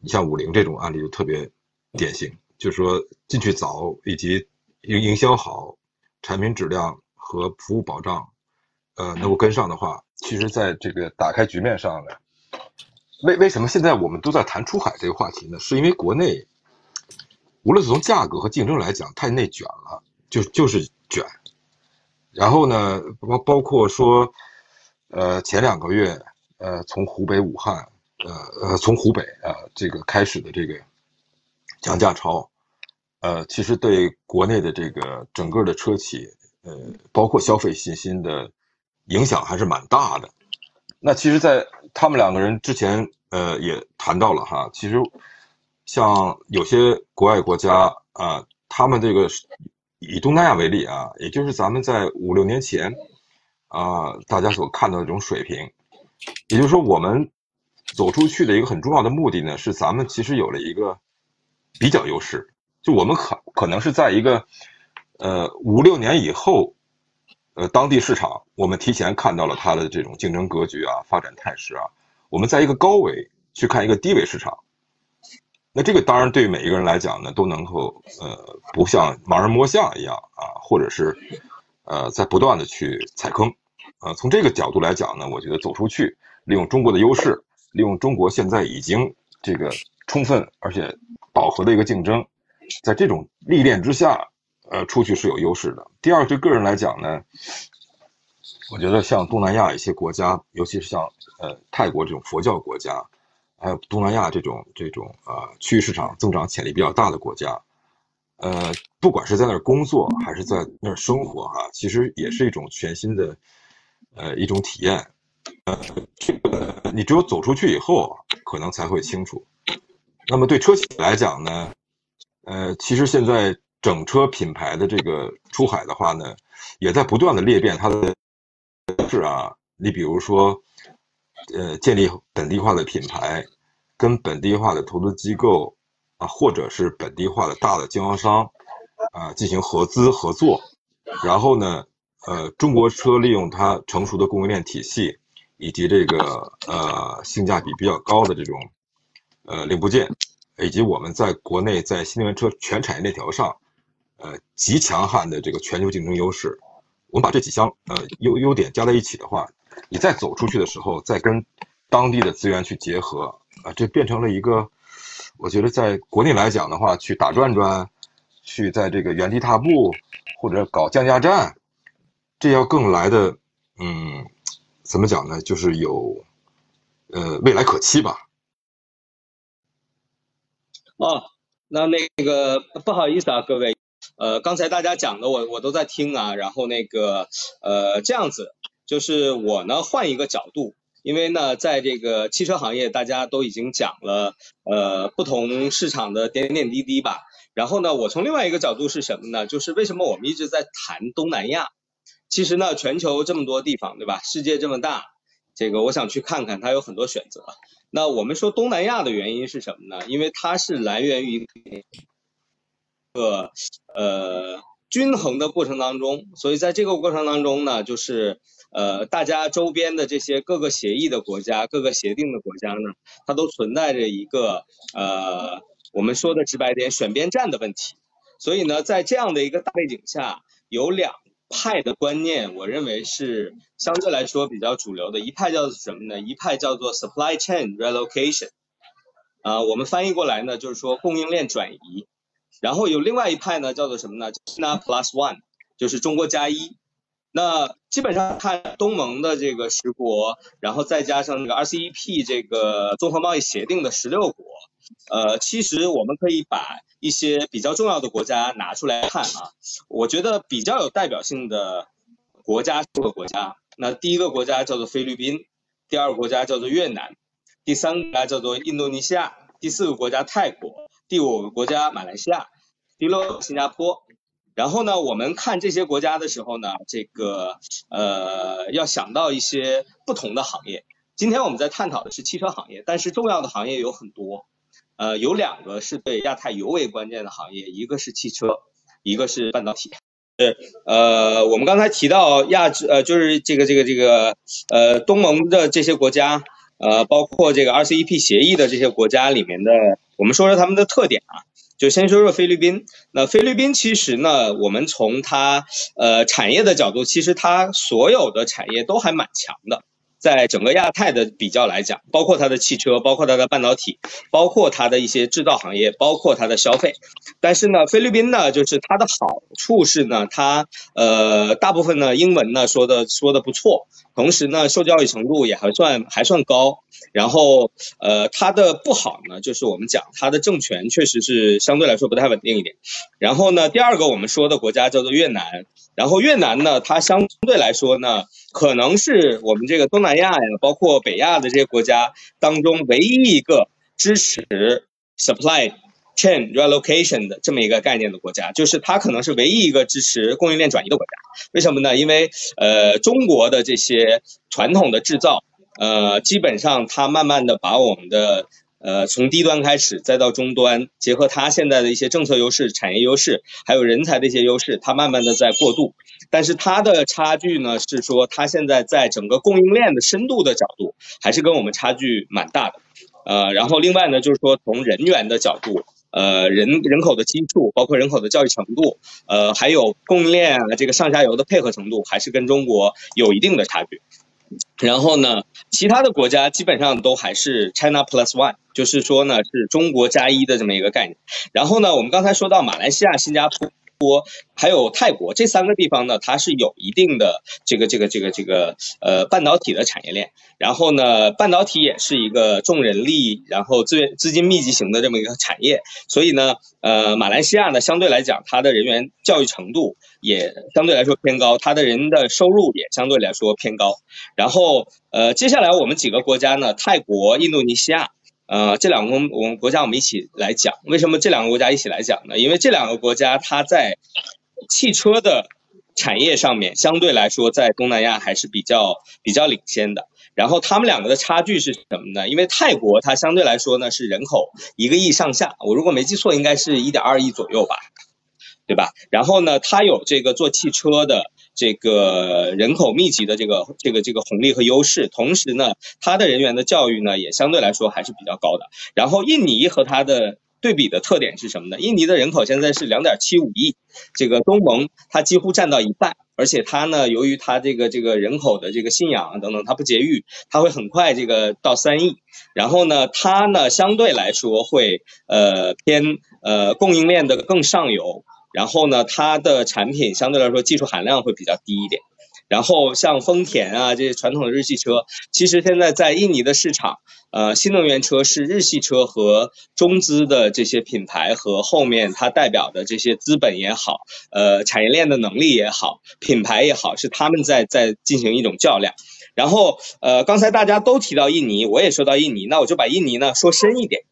你像五菱这种案例就特别典型，就是说进去早以及营营销好，产品质量和服务保障，呃，能够跟上的话，其实在这个打开局面上呢。为为什么现在我们都在谈出海这个话题呢？是因为国内，无论是从价格和竞争来讲，太内卷了，就就是卷。然后呢，包包括说，呃，前两个月，呃，从湖北武汉，呃呃，从湖北啊这个开始的这个降价潮，呃，其实对国内的这个整个的车企，呃，包括消费信心的影响还是蛮大的。那其实，在他们两个人之前，呃，也谈到了哈，其实像有些国外国家啊，他们这个。以东南亚为例啊，也就是咱们在五六年前，啊，大家所看到的这种水平，也就是说，我们走出去的一个很重要的目的呢，是咱们其实有了一个比较优势，就我们可可能是在一个呃五六年以后，呃，当地市场我们提前看到了它的这种竞争格局啊、发展态势啊，我们在一个高维去看一个低维市场。那这个当然对每一个人来讲呢，都能够呃，不像盲人摸象一样啊，或者是呃，在不断的去踩坑，呃，从这个角度来讲呢，我觉得走出去，利用中国的优势，利用中国现在已经这个充分而且饱和的一个竞争，在这种历练之下，呃，出去是有优势的。第二，对个人来讲呢，我觉得像东南亚一些国家，尤其是像呃泰国这种佛教国家。还有东南亚这种这种啊区域市场增长潜力比较大的国家，呃，不管是在那儿工作还是在那儿生活哈，其实也是一种全新的呃一种体验。呃，这个你只有走出去以后，可能才会清楚。那么对车企来讲呢，呃，其实现在整车品牌的这个出海的话呢，也在不断的裂变它的是啊，你比如说。呃，建立本地化的品牌，跟本地化的投资机构啊，或者是本地化的大的经销商啊进行合资合作，然后呢，呃，中国车利用它成熟的供应链体系以及这个呃性价比比较高的这种呃零部件，以及我们在国内在新能源车全产业链条上呃极强悍的这个全球竞争优势，我们把这几项呃优优点加在一起的话。你再走出去的时候，再跟当地的资源去结合啊，这变成了一个，我觉得在国内来讲的话，去打转转，去在这个原地踏步，或者搞降价战，这要更来的，嗯，怎么讲呢？就是有，呃，未来可期吧。哦，那那个不好意思啊，各位，呃，刚才大家讲的我我都在听啊，然后那个呃这样子。就是我呢，换一个角度，因为呢，在这个汽车行业，大家都已经讲了，呃，不同市场的点点滴滴吧。然后呢，我从另外一个角度是什么呢？就是为什么我们一直在谈东南亚？其实呢，全球这么多地方，对吧？世界这么大，这个我想去看看，它有很多选择。那我们说东南亚的原因是什么呢？因为它是来源于一个呃均衡的过程当中，所以在这个过程当中呢，就是。呃，大家周边的这些各个协议的国家、各个协定的国家呢，它都存在着一个呃，我们说的直白点，选边站的问题。所以呢，在这样的一个大背景下，有两派的观念，我认为是相对来说比较主流的。一派叫做什么呢？一派叫做 supply chain relocation，啊，我们翻译过来呢，就是说供应链转移。然后有另外一派呢，叫做什么呢？China Plus One，就是中国加一。那基本上看东盟的这个十国，然后再加上那个 RCEP 这个综合贸易协定的十六国，呃，其实我们可以把一些比较重要的国家拿出来看啊。我觉得比较有代表性的国家六个国家，那第一个国家叫做菲律宾，第二个国家叫做越南，第三个国家叫做印度尼西亚，第四个国家泰国，第五个国家马来西亚，第六新加坡。然后呢，我们看这些国家的时候呢，这个呃要想到一些不同的行业。今天我们在探讨的是汽车行业，但是重要的行业有很多，呃，有两个是对亚太尤为关键的行业，一个是汽车，一个是半导体。是呃，我们刚才提到亚洲呃，就是这个这个这个呃东盟的这些国家，呃，包括这个 RCEP 协议的这些国家里面的，我们说说他们的特点啊。就先说说菲律宾，那菲律宾其实呢，我们从它呃产业的角度，其实它所有的产业都还蛮强的，在整个亚太的比较来讲，包括它的汽车，包括它的半导体，包括它的一些制造行业，包括它的消费，但是呢，菲律宾呢，就是它的好处是呢，它呃大部分呢英文呢说的说的不错，同时呢受教育程度也还算还算高。然后呃它的不好呢，就是我们讲它的政权确实是相对来说不太稳定一点。然后呢，第二个我们说的国家叫做越南，然后越南呢，它相对来说呢，可能是我们这个东南亚呀，包括北亚的这些国家当中唯一一个支持 supply。Chain relocation 的这么一个概念的国家，就是它可能是唯一一个支持供应链转移的国家。为什么呢？因为呃，中国的这些传统的制造，呃，基本上它慢慢的把我们的呃从低端开始，再到终端，结合它现在的一些政策优势、产业优势，还有人才的一些优势，它慢慢的在过渡。但是它的差距呢，是说它现在在整个供应链的深度的角度，还是跟我们差距蛮大的。呃，然后另外呢，就是说从人员的角度。呃，人人口的基数，包括人口的教育程度，呃，还有供应链啊，这个上下游的配合程度，还是跟中国有一定的差距。然后呢，其他的国家基本上都还是 China Plus One，就是说呢，是中国加一的这么一个概念。然后呢，我们刚才说到马来西亚、新加坡。国还有泰国这三个地方呢，它是有一定的这个这个这个这个呃半导体的产业链，然后呢，半导体也是一个重人力，然后资源资金密集型的这么一个产业，所以呢，呃，马来西亚呢相对来讲，它的人员教育程度也相对来说偏高，它的人的收入也相对来说偏高，然后呃，接下来我们几个国家呢，泰国、印度尼西亚。呃，这两个我们国家我们一起来讲，为什么这两个国家一起来讲呢？因为这两个国家它在汽车的产业上面相对来说在东南亚还是比较比较领先的。然后他们两个的差距是什么呢？因为泰国它相对来说呢是人口一个亿上下，我如果没记错应该是一点二亿左右吧，对吧？然后呢，它有这个做汽车的。这个人口密集的这个这个这个红利和优势，同时呢，它的人员的教育呢也相对来说还是比较高的。然后印尼和它的对比的特点是什么呢？印尼的人口现在是两点七五亿，这个东盟它几乎占到一半，而且它呢，由于它这个这个人口的这个信仰等等，它不节育，它会很快这个到三亿。然后呢，它呢相对来说会呃偏呃供应链的更上游。然后呢，它的产品相对来说技术含量会比较低一点。然后像丰田啊这些传统的日系车，其实现在在印尼的市场，呃，新能源车是日系车和中资的这些品牌和后面它代表的这些资本也好，呃，产业链的能力也好，品牌也好，是他们在在进行一种较量。然后呃，刚才大家都提到印尼，我也说到印尼，那我就把印尼呢说深一点。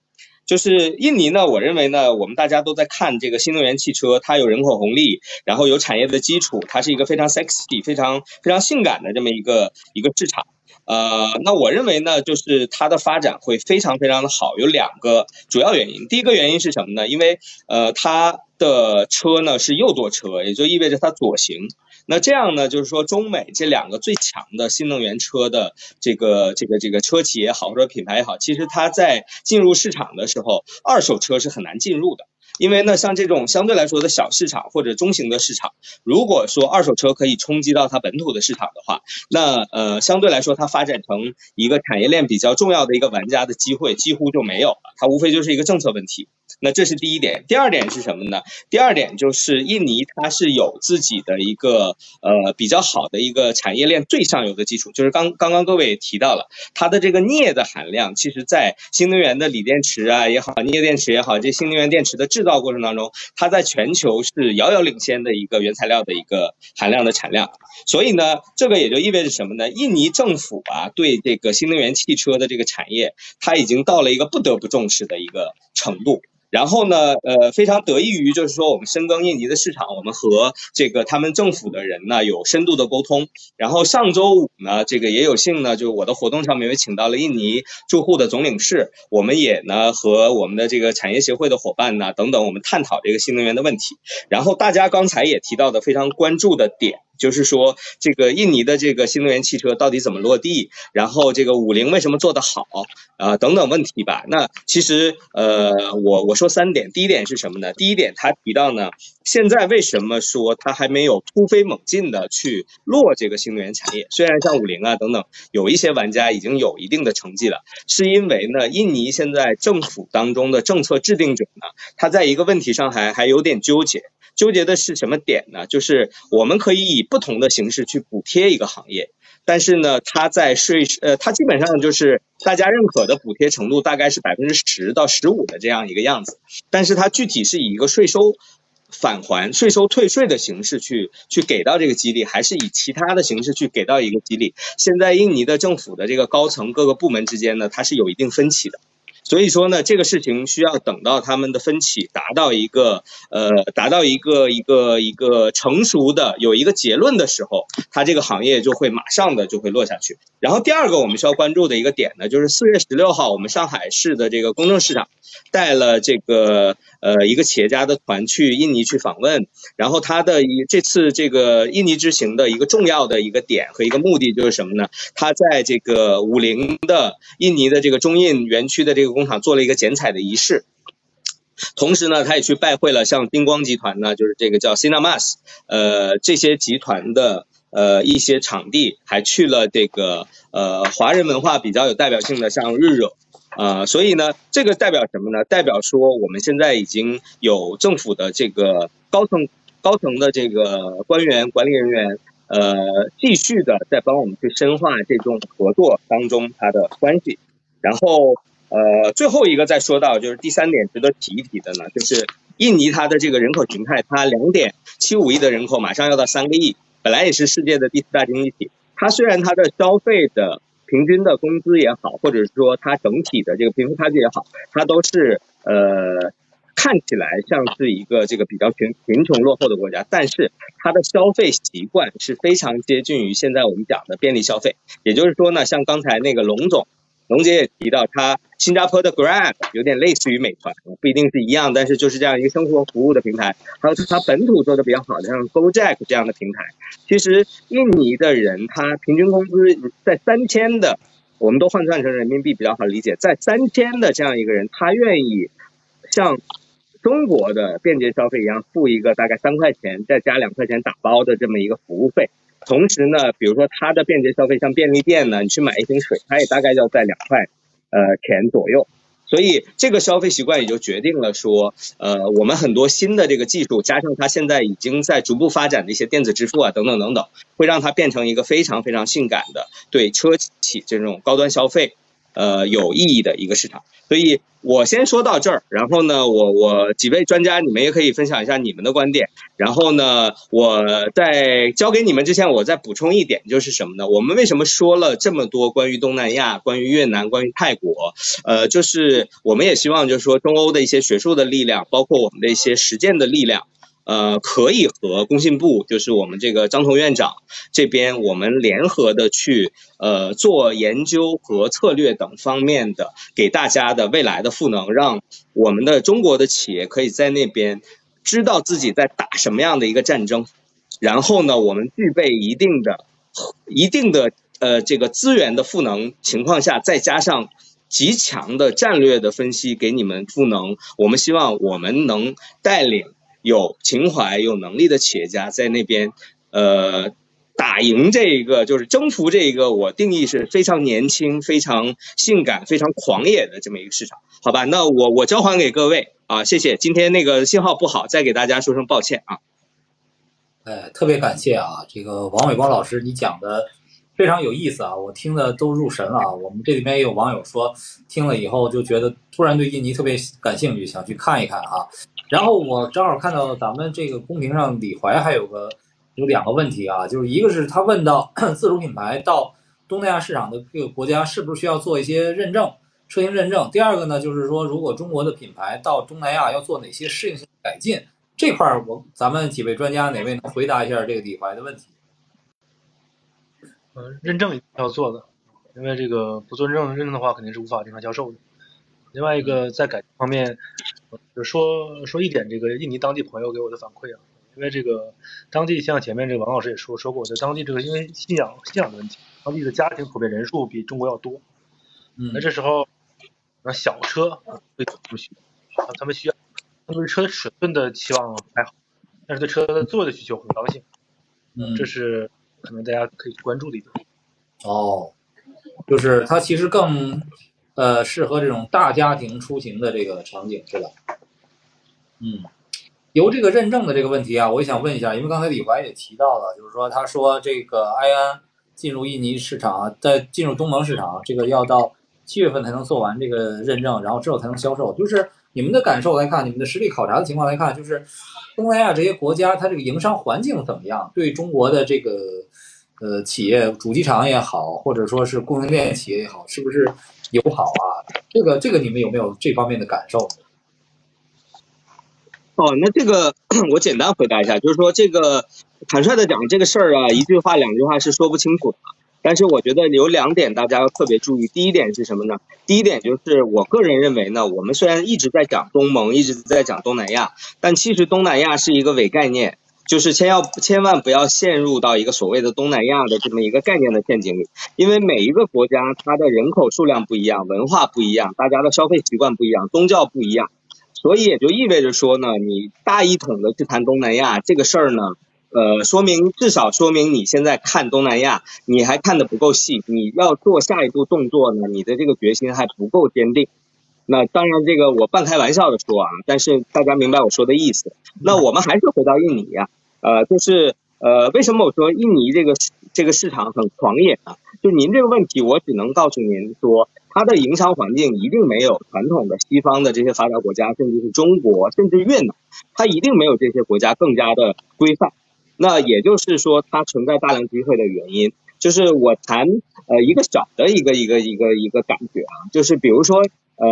就是印尼呢，我认为呢，我们大家都在看这个新能源汽车，它有人口红利，然后有产业的基础，它是一个非常 sexy、非常非常性感的这么一个一个市场。呃，那我认为呢，就是它的发展会非常非常的好，有两个主要原因。第一个原因是什么呢？因为呃，它的车呢是右舵车，也就意味着它左行。那这样呢，就是说中美这两个最强的新能源车的这个这个这个车企也好，或者品牌也好，其实它在进入市场的时候，二手车是很难进入的。因为呢，像这种相对来说的小市场或者中型的市场，如果说二手车可以冲击到它本土的市场的话，那呃相对来说它发展成一个产业链比较重要的一个玩家的机会几乎就没有了，它无非就是一个政策问题。那这是第一点，第二点是什么呢？第二点就是印尼它是有自己的一个呃比较好的一个产业链最上游的基础，就是刚刚刚各位也提到了它的这个镍的含量，其实在新能源的锂电池啊也好，镍电池也好，这新能源电池的制造过程当中，它在全球是遥遥领先的一个原材料的一个含量的产量。所以呢，这个也就意味着什么呢？印尼政府啊对这个新能源汽车的这个产业，它已经到了一个不得不重视的一个程度。然后呢，呃，非常得益于就是说我们深耕印尼的市场，我们和这个他们政府的人呢有深度的沟通。然后上周五呢，这个也有幸呢，就我的活动上面也请到了印尼驻沪的总领事，我们也呢和我们的这个产业协会的伙伴呢等等，我们探讨这个新能源的问题。然后大家刚才也提到的非常关注的点。就是说这个印尼的这个新能源汽车到底怎么落地，然后这个五菱为什么做得好啊等等问题吧。那其实呃我我说三点，第一点是什么呢？第一点他提到呢，现在为什么说他还没有突飞猛进的去落这个新能源产业？虽然像五菱啊等等有一些玩家已经有一定的成绩了，是因为呢印尼现在政府当中的政策制定者呢，他在一个问题上还还有点纠结。纠结的是什么点呢？就是我们可以以不同的形式去补贴一个行业，但是呢，它在税呃，它基本上就是大家认可的补贴程度大概是百分之十到十五的这样一个样子，但是它具体是以一个税收返还、税收退税的形式去去给到这个激励，还是以其他的形式去给到一个激励？现在印尼的政府的这个高层各个部门之间呢，它是有一定分歧的。所以说呢，这个事情需要等到他们的分歧达到一个呃，达到一个一个一个成熟的有一个结论的时候，它这个行业就会马上的就会落下去。然后第二个我们需要关注的一个点呢，就是四月十六号，我们上海市的这个公证市场带了这个呃一个企业家的团去印尼去访问，然后他的一这次这个印尼之行的一个重要的一个点和一个目的就是什么呢？他在这个五菱的印尼的这个中印园区的这个。工厂做了一个剪彩的仪式，同时呢，他也去拜会了像丁光集团呢，就是这个叫 Cinemas，呃，这些集团的呃一些场地，还去了这个呃华人文化比较有代表性的像日惹啊，所以呢，这个代表什么呢？代表说我们现在已经有政府的这个高层高层的这个官员管理人员，呃，继续的在帮我们去深化这种合作当中它的关系，然后。呃，最后一个再说到，就是第三点值得提一提的呢，就是印尼它的这个人口形态，它两点七五亿的人口马上要到三个亿，本来也是世界的第四大经济体，它虽然它的消费的平均的工资也好，或者是说它整体的这个贫富差距也好，它都是呃看起来像是一个这个比较贫贫穷落后的国家，但是它的消费习惯是非常接近于现在我们讲的便利消费，也就是说呢，像刚才那个龙总。龙姐也提到，它新加坡的 Grab 有点类似于美团，不一定是一样，但是就是这样一个生活服务的平台。还有它本土做的比较好的，像 GoJack 这样的平台。其实印尼的人，他平均工资在三千的，我们都换算成人民币比较好理解，在三千的这样一个人，他愿意像中国的便捷消费一样，付一个大概三块钱，再加两块钱打包的这么一个服务费。同时呢，比如说它的便捷消费，像便利店呢，你去买一瓶水，它也大概要在两块呃钱左右。所以这个消费习惯也就决定了说，呃，我们很多新的这个技术，加上它现在已经在逐步发展的一些电子支付啊，等等等等，会让它变成一个非常非常性感的对车企这种高端消费。呃，有意义的一个市场，所以我先说到这儿，然后呢，我我几位专家，你们也可以分享一下你们的观点，然后呢，我在交给你们之前，我再补充一点，就是什么呢？我们为什么说了这么多关于东南亚、关于越南、关于泰国？呃，就是我们也希望，就是说中欧的一些学术的力量，包括我们的一些实践的力量。呃，可以和工信部，就是我们这个张彤院长这边，我们联合的去呃做研究和策略等方面的，给大家的未来的赋能，让我们的中国的企业可以在那边知道自己在打什么样的一个战争，然后呢，我们具备一定的一定的呃这个资源的赋能情况下，再加上极强的战略的分析给你们赋能，我们希望我们能带领。有情怀、有能力的企业家在那边，呃，打赢这一个，就是征服这一个，我定义是非常年轻、非常性感、非常狂野的这么一个市场，好吧？那我我交还给各位啊，谢谢。今天那个信号不好，再给大家说声抱歉啊。哎，特别感谢啊，这个王伟光老师，你讲的非常有意思啊，我听的都入神了啊。我们这里面也有网友说，听了以后就觉得突然对印尼特别感兴趣，想去看一看啊。然后我正好看到咱们这个公屏上李怀还有个有两个问题啊，就是一个是他问到 自主品牌到东南亚市场的这个国家是不是需要做一些认证车型认证？第二个呢，就是说如果中国的品牌到东南亚要做哪些适应性改进？这块儿我咱们几位专家哪位能回答一下这个李怀的问题？嗯，认证一定要做的，因为这个不做认证认证的话肯定是无法正常销售的。另外一个在改方面，就说说一点这个印尼当地朋友给我的反馈啊，因因为这个当地像前面这个王老师也说说过，在当地这个因为信仰信仰的问题，当地的家庭普遍人数比中国要多，嗯。那这时候那小车对他们需啊他们需要他们对车尺寸的期望还好，但是对车的座位的需求很高兴，嗯，这是可能大家可以关注的一点。哦，就是它其实更呃适合这种大家庭出行的这个场景，是吧？嗯，由这个认证的这个问题啊，我也想问一下，因为刚才李怀也提到了，就是说他说这个埃安进入印尼市场啊，在进入东盟市场，这个要到七月份才能做完这个认证，然后之后才能销售。就是你们的感受来看，你们的实地考察的情况来看，就是东南亚这些国家它这个营商环境怎么样？对中国的这个呃企业主机厂也好，或者说是供应链企业也好，是不是友好啊？这个这个你们有没有这方面的感受？哦，那这个我简单回答一下，就是说这个坦率的讲这个事儿啊，一句话两句话是说不清楚的。但是我觉得有两点大家要特别注意。第一点是什么呢？第一点就是我个人认为呢，我们虽然一直在讲东盟，一直在讲东南亚，但其实东南亚是一个伪概念，就是千要千万不要陷入到一个所谓的东南亚的这么一个概念的陷阱里，因为每一个国家它的人口数量不一样，文化不一样，大家的消费习惯不一样，宗教不一样。所以也就意味着说呢，你大一统的去谈东南亚这个事儿呢，呃，说明至少说明你现在看东南亚，你还看得不够细，你要做下一步动作呢，你的这个决心还不够坚定。那当然，这个我半开玩笑的说啊，但是大家明白我说的意思。那我们还是回到印尼呀、呃，就是呃，为什么我说印尼这个这个市场很狂野呢？就您这个问题，我只能告诉您说，它的营商环境一定没有传统的西方的这些发达国家，甚至是中国，甚至越南，它一定没有这些国家更加的规范。那也就是说，它存在大量机会的原因，就是我谈呃一个小的一个一个一个一个感觉啊，就是比如说呃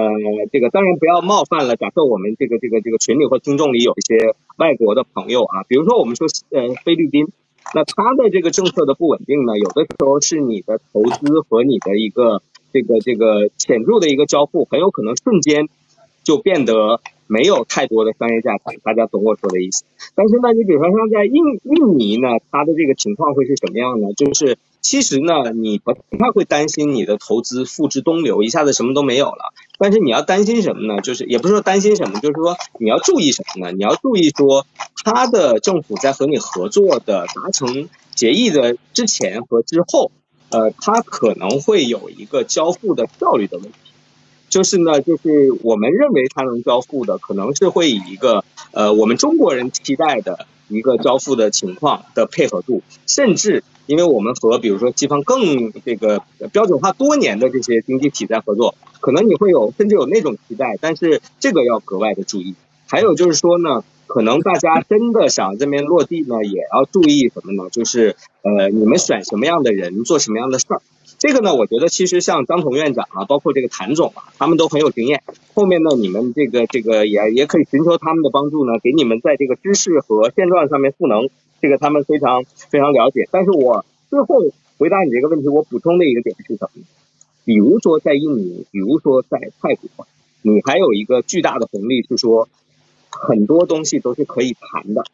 这个当然不要冒犯了，假设我们这个这个这个群里或听众里有一些外国的朋友啊，比如说我们说呃菲律宾。那它的这个政策的不稳定呢，有的时候是你的投资和你的一个这个这个显著的一个交付，很有可能瞬间就变得没有太多的商业价值，大家懂我说的意思。但是呢，你比如说像在印印尼呢，它的这个情况会是什么样呢？就是其实呢，你不太会担心你的投资付之东流，一下子什么都没有了。但是你要担心什么呢？就是也不是说担心什么，就是说你要注意什么呢？你要注意说，他的政府在和你合作的达成协议的之前和之后，呃，他可能会有一个交付的效率的问题。就是呢，就是我们认为它能交付的，可能是会以一个呃我们中国人期待的一个交付的情况的配合度，甚至因为我们和比如说西方更这个标准化多年的这些经济体在合作，可能你会有甚至有那种期待，但是这个要格外的注意。还有就是说呢，可能大家真的想这边落地呢，也要注意什么呢？就是呃你们选什么样的人做什么样的事儿。这个呢，我觉得其实像张彤院长啊，包括这个谭总啊，他们都很有经验。后面呢，你们这个这个也也可以寻求他们的帮助呢，给你们在这个知识和现状上面赋能，这个他们非常非常了解。但是我最后回答你这个问题，我补充的一个点是什么？比如说在印尼，比如说在泰国，你还有一个巨大的红利是说，很多东西都是可以谈的。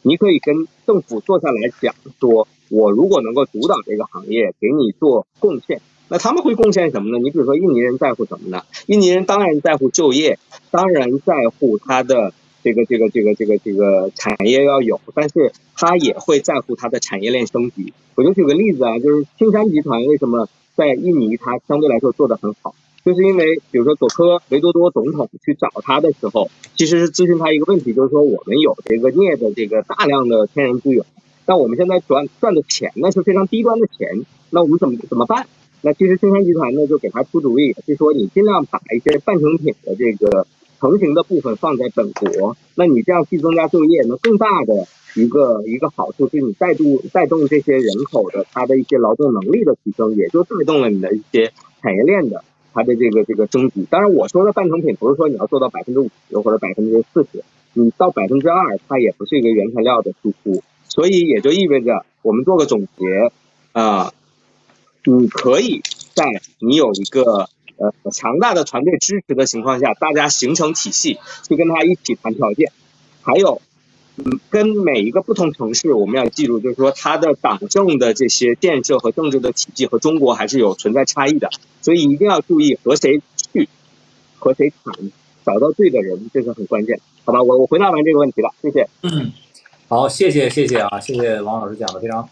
你可以跟政府坐下来讲说，我如果能够主导这个行业，给你做贡献，那他们会贡献什么呢？你比如说印尼人在乎什么呢？印尼人当然在乎就业，当然在乎他的这个这个这个这个这个产业要有，但是他也会在乎他的产业链升级。我就举个例子啊，就是青山集团为什么在印尼它相对来说做得很好？就是因为，比如说佐科维多多总统去找他的时候，其实是咨询他一个问题，就是说我们有这个镍的这个大量的天然资源，但我们现在赚赚的钱呢是非常低端的钱，那我们怎么怎么办？那其实青山集团呢就给他出主意，是说你尽量把一些半成品的这个成型的部分放在本国，那你这样既增加就业，那更大的一个一个好处是你带动带动这些人口的他的一些劳动能力的提升，也就带动了你的一些产业链的。它的这个这个升级，当然我说的半成品不是说你要做到百分之五十或者百分之四十，你到百分之二，它也不是一个原材料的输出，所以也就意味着我们做个总结啊、你可以在你有一个呃强大的团队支持的情况下，大家形成体系，去跟他一起谈条件，还有嗯，跟每一个不同城市，我们要记住，就是说它的党政的这些建设和政治的体系和中国还是有存在差异的，所以一定要注意和谁去，和谁谈，找到对的人，这是很关键，好吧？我我回答完这个问题了，谢谢。好，谢谢谢谢啊，谢谢王老师讲的非常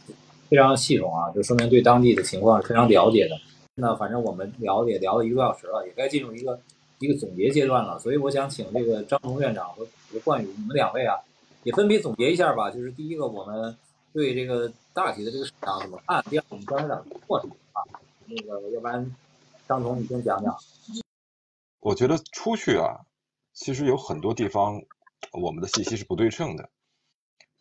非常系统啊，就说明对当地的情况是非常了解的。那反正我们聊也聊了一个多小时了，也该进入一个一个总结阶段了，所以我想请这个张彤院长和和冠宇你们两位啊。也分别总结一下吧，就是第一个，我们对这个大体的这个市场怎么看；第二，我们刚才讲过程啊，那个要不然张总你先讲讲。我觉得出去啊，其实有很多地方我们的信息是不对称的，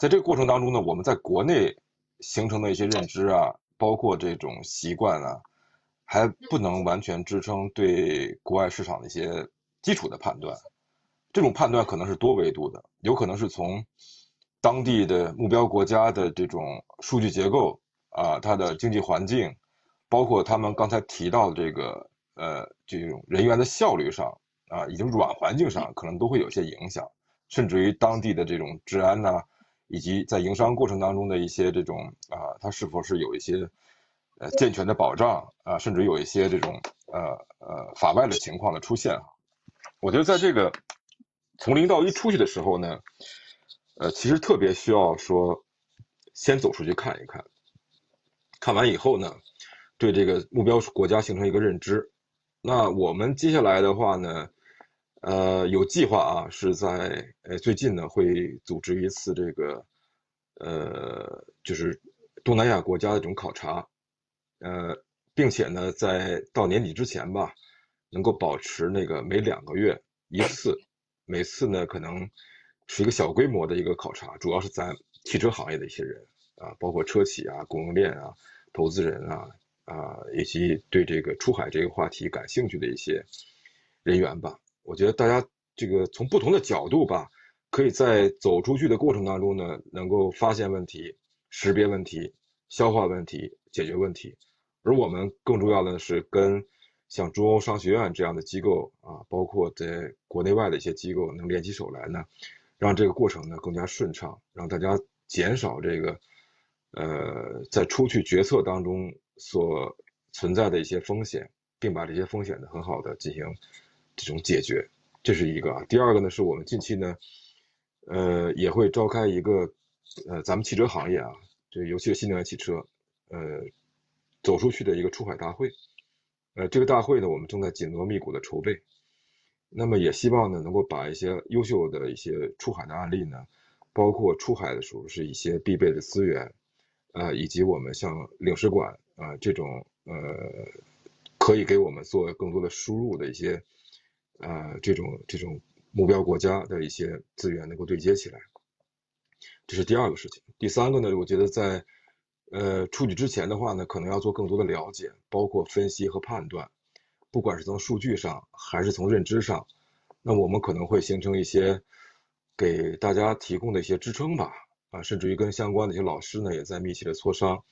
在这个过程当中呢，我们在国内形成的一些认知啊，包括这种习惯啊，还不能完全支撑对国外市场的一些基础的判断。这种判断可能是多维度的，有可能是从当地的目标国家的这种数据结构啊，它的经济环境，包括他们刚才提到的这个呃这种人员的效率上啊，以及软环境上，可能都会有些影响，甚至于当地的这种治安呐，以及在营商过程当中的一些这种啊，它是否是有一些呃健全的保障啊，甚至有一些这种呃呃法外的情况的出现啊，我觉得在这个。从零到一出去的时候呢，呃，其实特别需要说，先走出去看一看，看完以后呢，对这个目标国家形成一个认知。那我们接下来的话呢，呃，有计划啊，是在呃最近呢会组织一次这个，呃，就是东南亚国家的这种考察，呃，并且呢，在到年底之前吧，能够保持那个每两个月一次。每次呢，可能是一个小规模的一个考察，主要是咱汽车行业的一些人啊，包括车企啊、供应链啊、投资人啊啊，以及对这个出海这个话题感兴趣的一些人员吧。我觉得大家这个从不同的角度吧，可以在走出去的过程当中呢，能够发现问题、识别问题、消化问题、解决问题。而我们更重要的是跟。像中欧商学院这样的机构啊，包括在国内外的一些机构，能联起手来呢，让这个过程呢更加顺畅，让大家减少这个，呃，在出去决策当中所存在的一些风险，并把这些风险呢很好的进行这种解决，这是一个啊。第二个呢，是我们近期呢，呃，也会召开一个，呃，咱们汽车行业啊，这尤其是新能源汽车，呃，走出去的一个出海大会。呃，这个大会呢，我们正在紧锣密鼓的筹备，那么也希望呢，能够把一些优秀的一些出海的案例呢，包括出海的时候是一些必备的资源，呃，以及我们像领事馆啊这种呃，可以给我们做更多的输入的一些，呃，这种这种目标国家的一些资源能够对接起来，这是第二个事情。第三个呢，我觉得在。呃，出去之前的话呢，可能要做更多的了解，包括分析和判断，不管是从数据上还是从认知上，那我们可能会形成一些给大家提供的一些支撑吧，啊，甚至于跟相关的一些老师呢也在密切的磋商，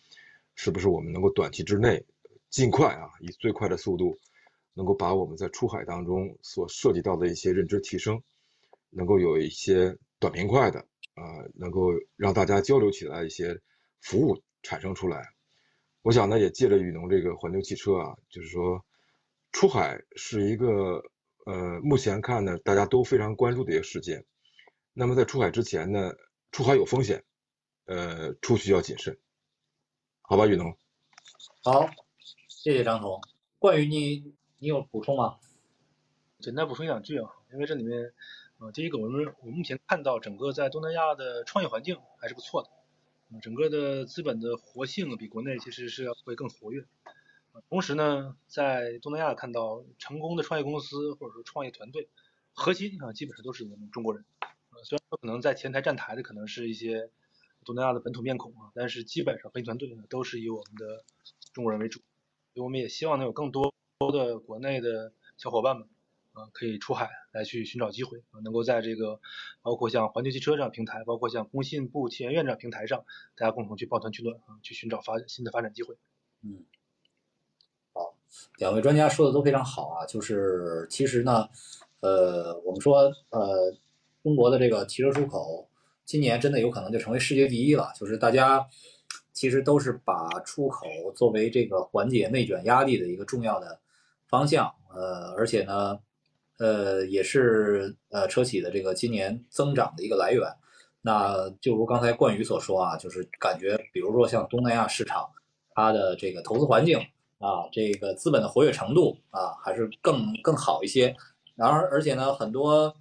是不是我们能够短期之内尽快啊，以最快的速度，能够把我们在出海当中所涉及到的一些认知提升，能够有一些短平快的啊，能够让大家交流起来一些服务。产生出来，我想呢，也借着雨农这个环球汽车啊，就是说，出海是一个呃，目前看呢，大家都非常关注的一个事件。那么在出海之前呢，出海有风险，呃，出去要谨慎，好吧，雨农。好，谢谢张总。关于你，你有补充吗？简单补充两句啊，因为这里面，呃，第一个，我们我目前看到整个在东南亚的创业环境还是不错的。呃整个的资本的活性比国内其实是要会更活跃，同时呢，在东南亚看到成功的创业公司或者说创业团队，核心啊基本上都是我们中国人，呃虽然说可能在前台站台的可能是一些东南亚的本土面孔啊，但是基本上核心团队呢都是以我们的中国人为主，所以我们也希望能有更多的国内的小伙伴们啊。可以出海来去寻找机会，能够在这个包括像环球汽车这样平台，包括像工信部、汽研院这样平台上，大家共同去抱团取暖啊，去寻找发新的发展机会。嗯，好，两位专家说的都非常好啊，就是其实呢，呃，我们说呃，中国的这个汽车出口，今年真的有可能就成为世界第一了。就是大家其实都是把出口作为这个缓解内卷压力的一个重要的方向，呃，而且呢，呃，也是呃车企的这个今年增长的一个来源。那就如刚才冠宇所说啊，就是感觉比如说像东南亚市场，它的这个投资环境啊，这个资本的活跃程度啊，还是更更好一些。然而，而且呢，很多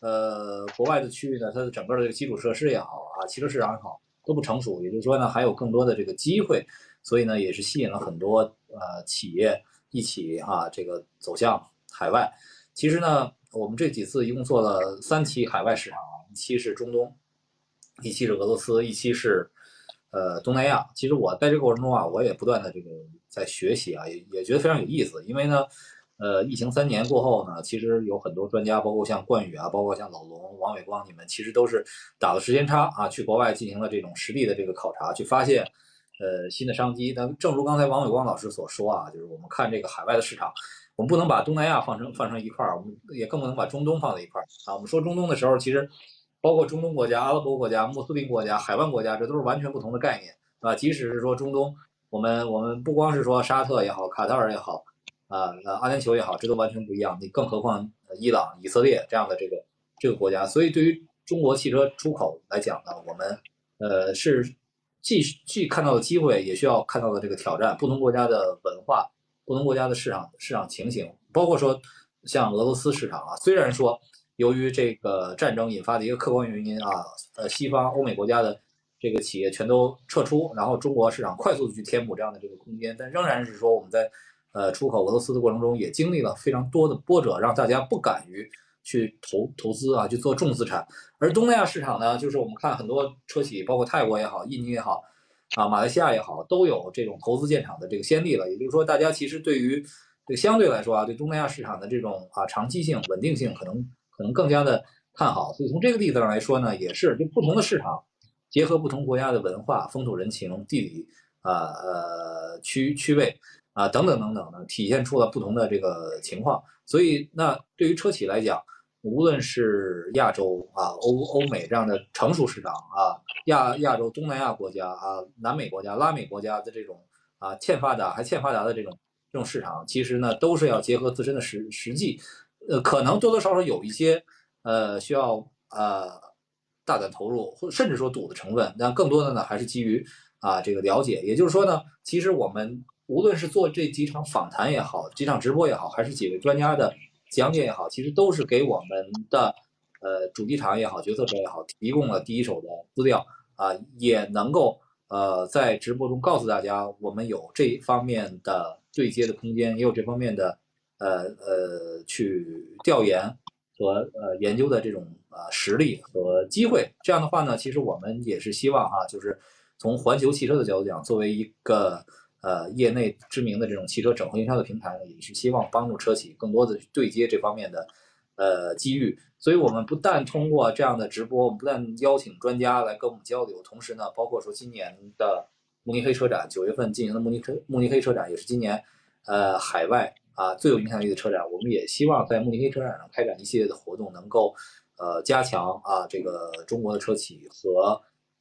呃国外的区域呢，它的整个的这个基础设施也好啊，汽车市场也好，都不成熟。也就是说呢，还有更多的这个机会，所以呢，也是吸引了很多呃企业一起啊，这个走向海外。其实呢，我们这几次一共做了三期海外市场，一期是中东。一期是俄罗斯，一期是呃东南亚。其实我在这过程中啊，我也不断的这个在学习啊，也也觉得非常有意思。因为呢，呃，疫情三年过后呢，其实有很多专家，包括像冠宇啊，包括像老龙、王伟光，你们其实都是打了时间差啊，去国外进行了这种实地的这个考察，去发现呃新的商机。那正如刚才王伟光老师所说啊，就是我们看这个海外的市场，我们不能把东南亚放成放成一块儿，我们也更不能把中东放在一块儿啊。我们说中东的时候，其实。包括中东国家、阿拉伯国家、穆斯林国家、海湾国家，这都是完全不同的概念，啊，即使是说中东，我们我们不光是说沙特也好、卡塔尔也好，啊，呃，阿联酋也好，这都完全不一样。你更何况伊朗、以色列这样的这个这个国家。所以，对于中国汽车出口来讲呢，我们呃是既既看到的机会，也需要看到的这个挑战。不同国家的文化、不同国家的市场市场情形，包括说像俄罗斯市场啊，虽然说。由于这个战争引发的一个客观原因啊，呃，西方欧美国家的这个企业全都撤出，然后中国市场快速的去填补这样的这个空间，但仍然是说我们在呃出口俄罗斯的过程中也经历了非常多的波折，让大家不敢于去投投资啊，去做重资产。而东南亚市场呢，就是我们看很多车企，包括泰国也好，印尼也好，啊，马来西亚也好，都有这种投资建厂的这个先例了。也就是说，大家其实对于这相对来说啊，对东南亚市场的这种啊长期性、稳定性可能。可能更加的看好，所以从这个例子上来说呢，也是就不同的市场结合不同国家的文化、风土人情、地理啊呃区区位啊等等等等呢，体现出了不同的这个情况。所以那对于车企来讲，无论是亚洲啊、欧欧美这样的成熟市场啊，亚亚洲、东南亚国家啊、南美国家、拉美国家的这种啊欠发达还欠发达的这种这种市场，其实呢都是要结合自身的实实际。呃，可能多多少少有一些，呃，需要呃大胆投入，或甚至说赌的成分，但更多的呢，还是基于啊这个了解。也就是说呢，其实我们无论是做这几场访谈也好，几场直播也好，还是几位专家的讲解也好，其实都是给我们的呃主机厂也好，决策者也好，提供了第一手的资料啊，也能够呃在直播中告诉大家，我们有这方面的对接的空间，也有这方面的。呃呃，去调研和呃研究的这种呃实力和机会，这样的话呢，其实我们也是希望哈，就是从环球汽车的角度讲，作为一个呃业内知名的这种汽车整合营销的平台呢，也是希望帮助车企更多的去对接这方面的呃机遇。所以我们不但通过这样的直播，我们不但邀请专家来跟我们交流，同时呢，包括说今年的慕尼黑车展，九月份进行的慕尼黑慕尼黑车展，也是今年呃海外。啊，最有影响力的车展，我们也希望在慕尼黑车展上开展一系列的活动，能够呃加强啊这个中国的车企和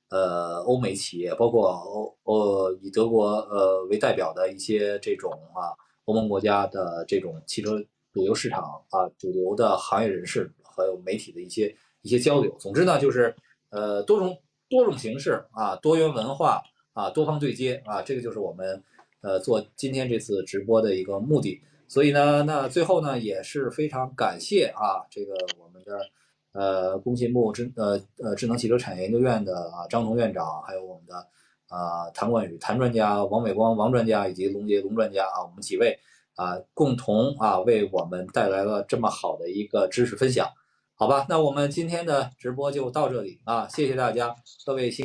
呃欧美企业，包括欧呃以德国呃为代表的一些这种啊欧盟国家的这种汽车主流市场啊主流的行业人士还有媒体的一些一些交流。总之呢，就是呃多种多种形式啊多元文化啊多方对接啊，这个就是我们呃做今天这次直播的一个目的。所以呢，那最后呢，也是非常感谢啊，这个我们的呃工信部智呃呃智能汽车产业研究院的啊张龙院长，还有我们的啊谭冠宇谭专家、王伟光王专家以及龙杰龙专家啊，我们几位啊共同啊为我们带来了这么好的一个知识分享，好吧？那我们今天的直播就到这里啊，谢谢大家，各位新。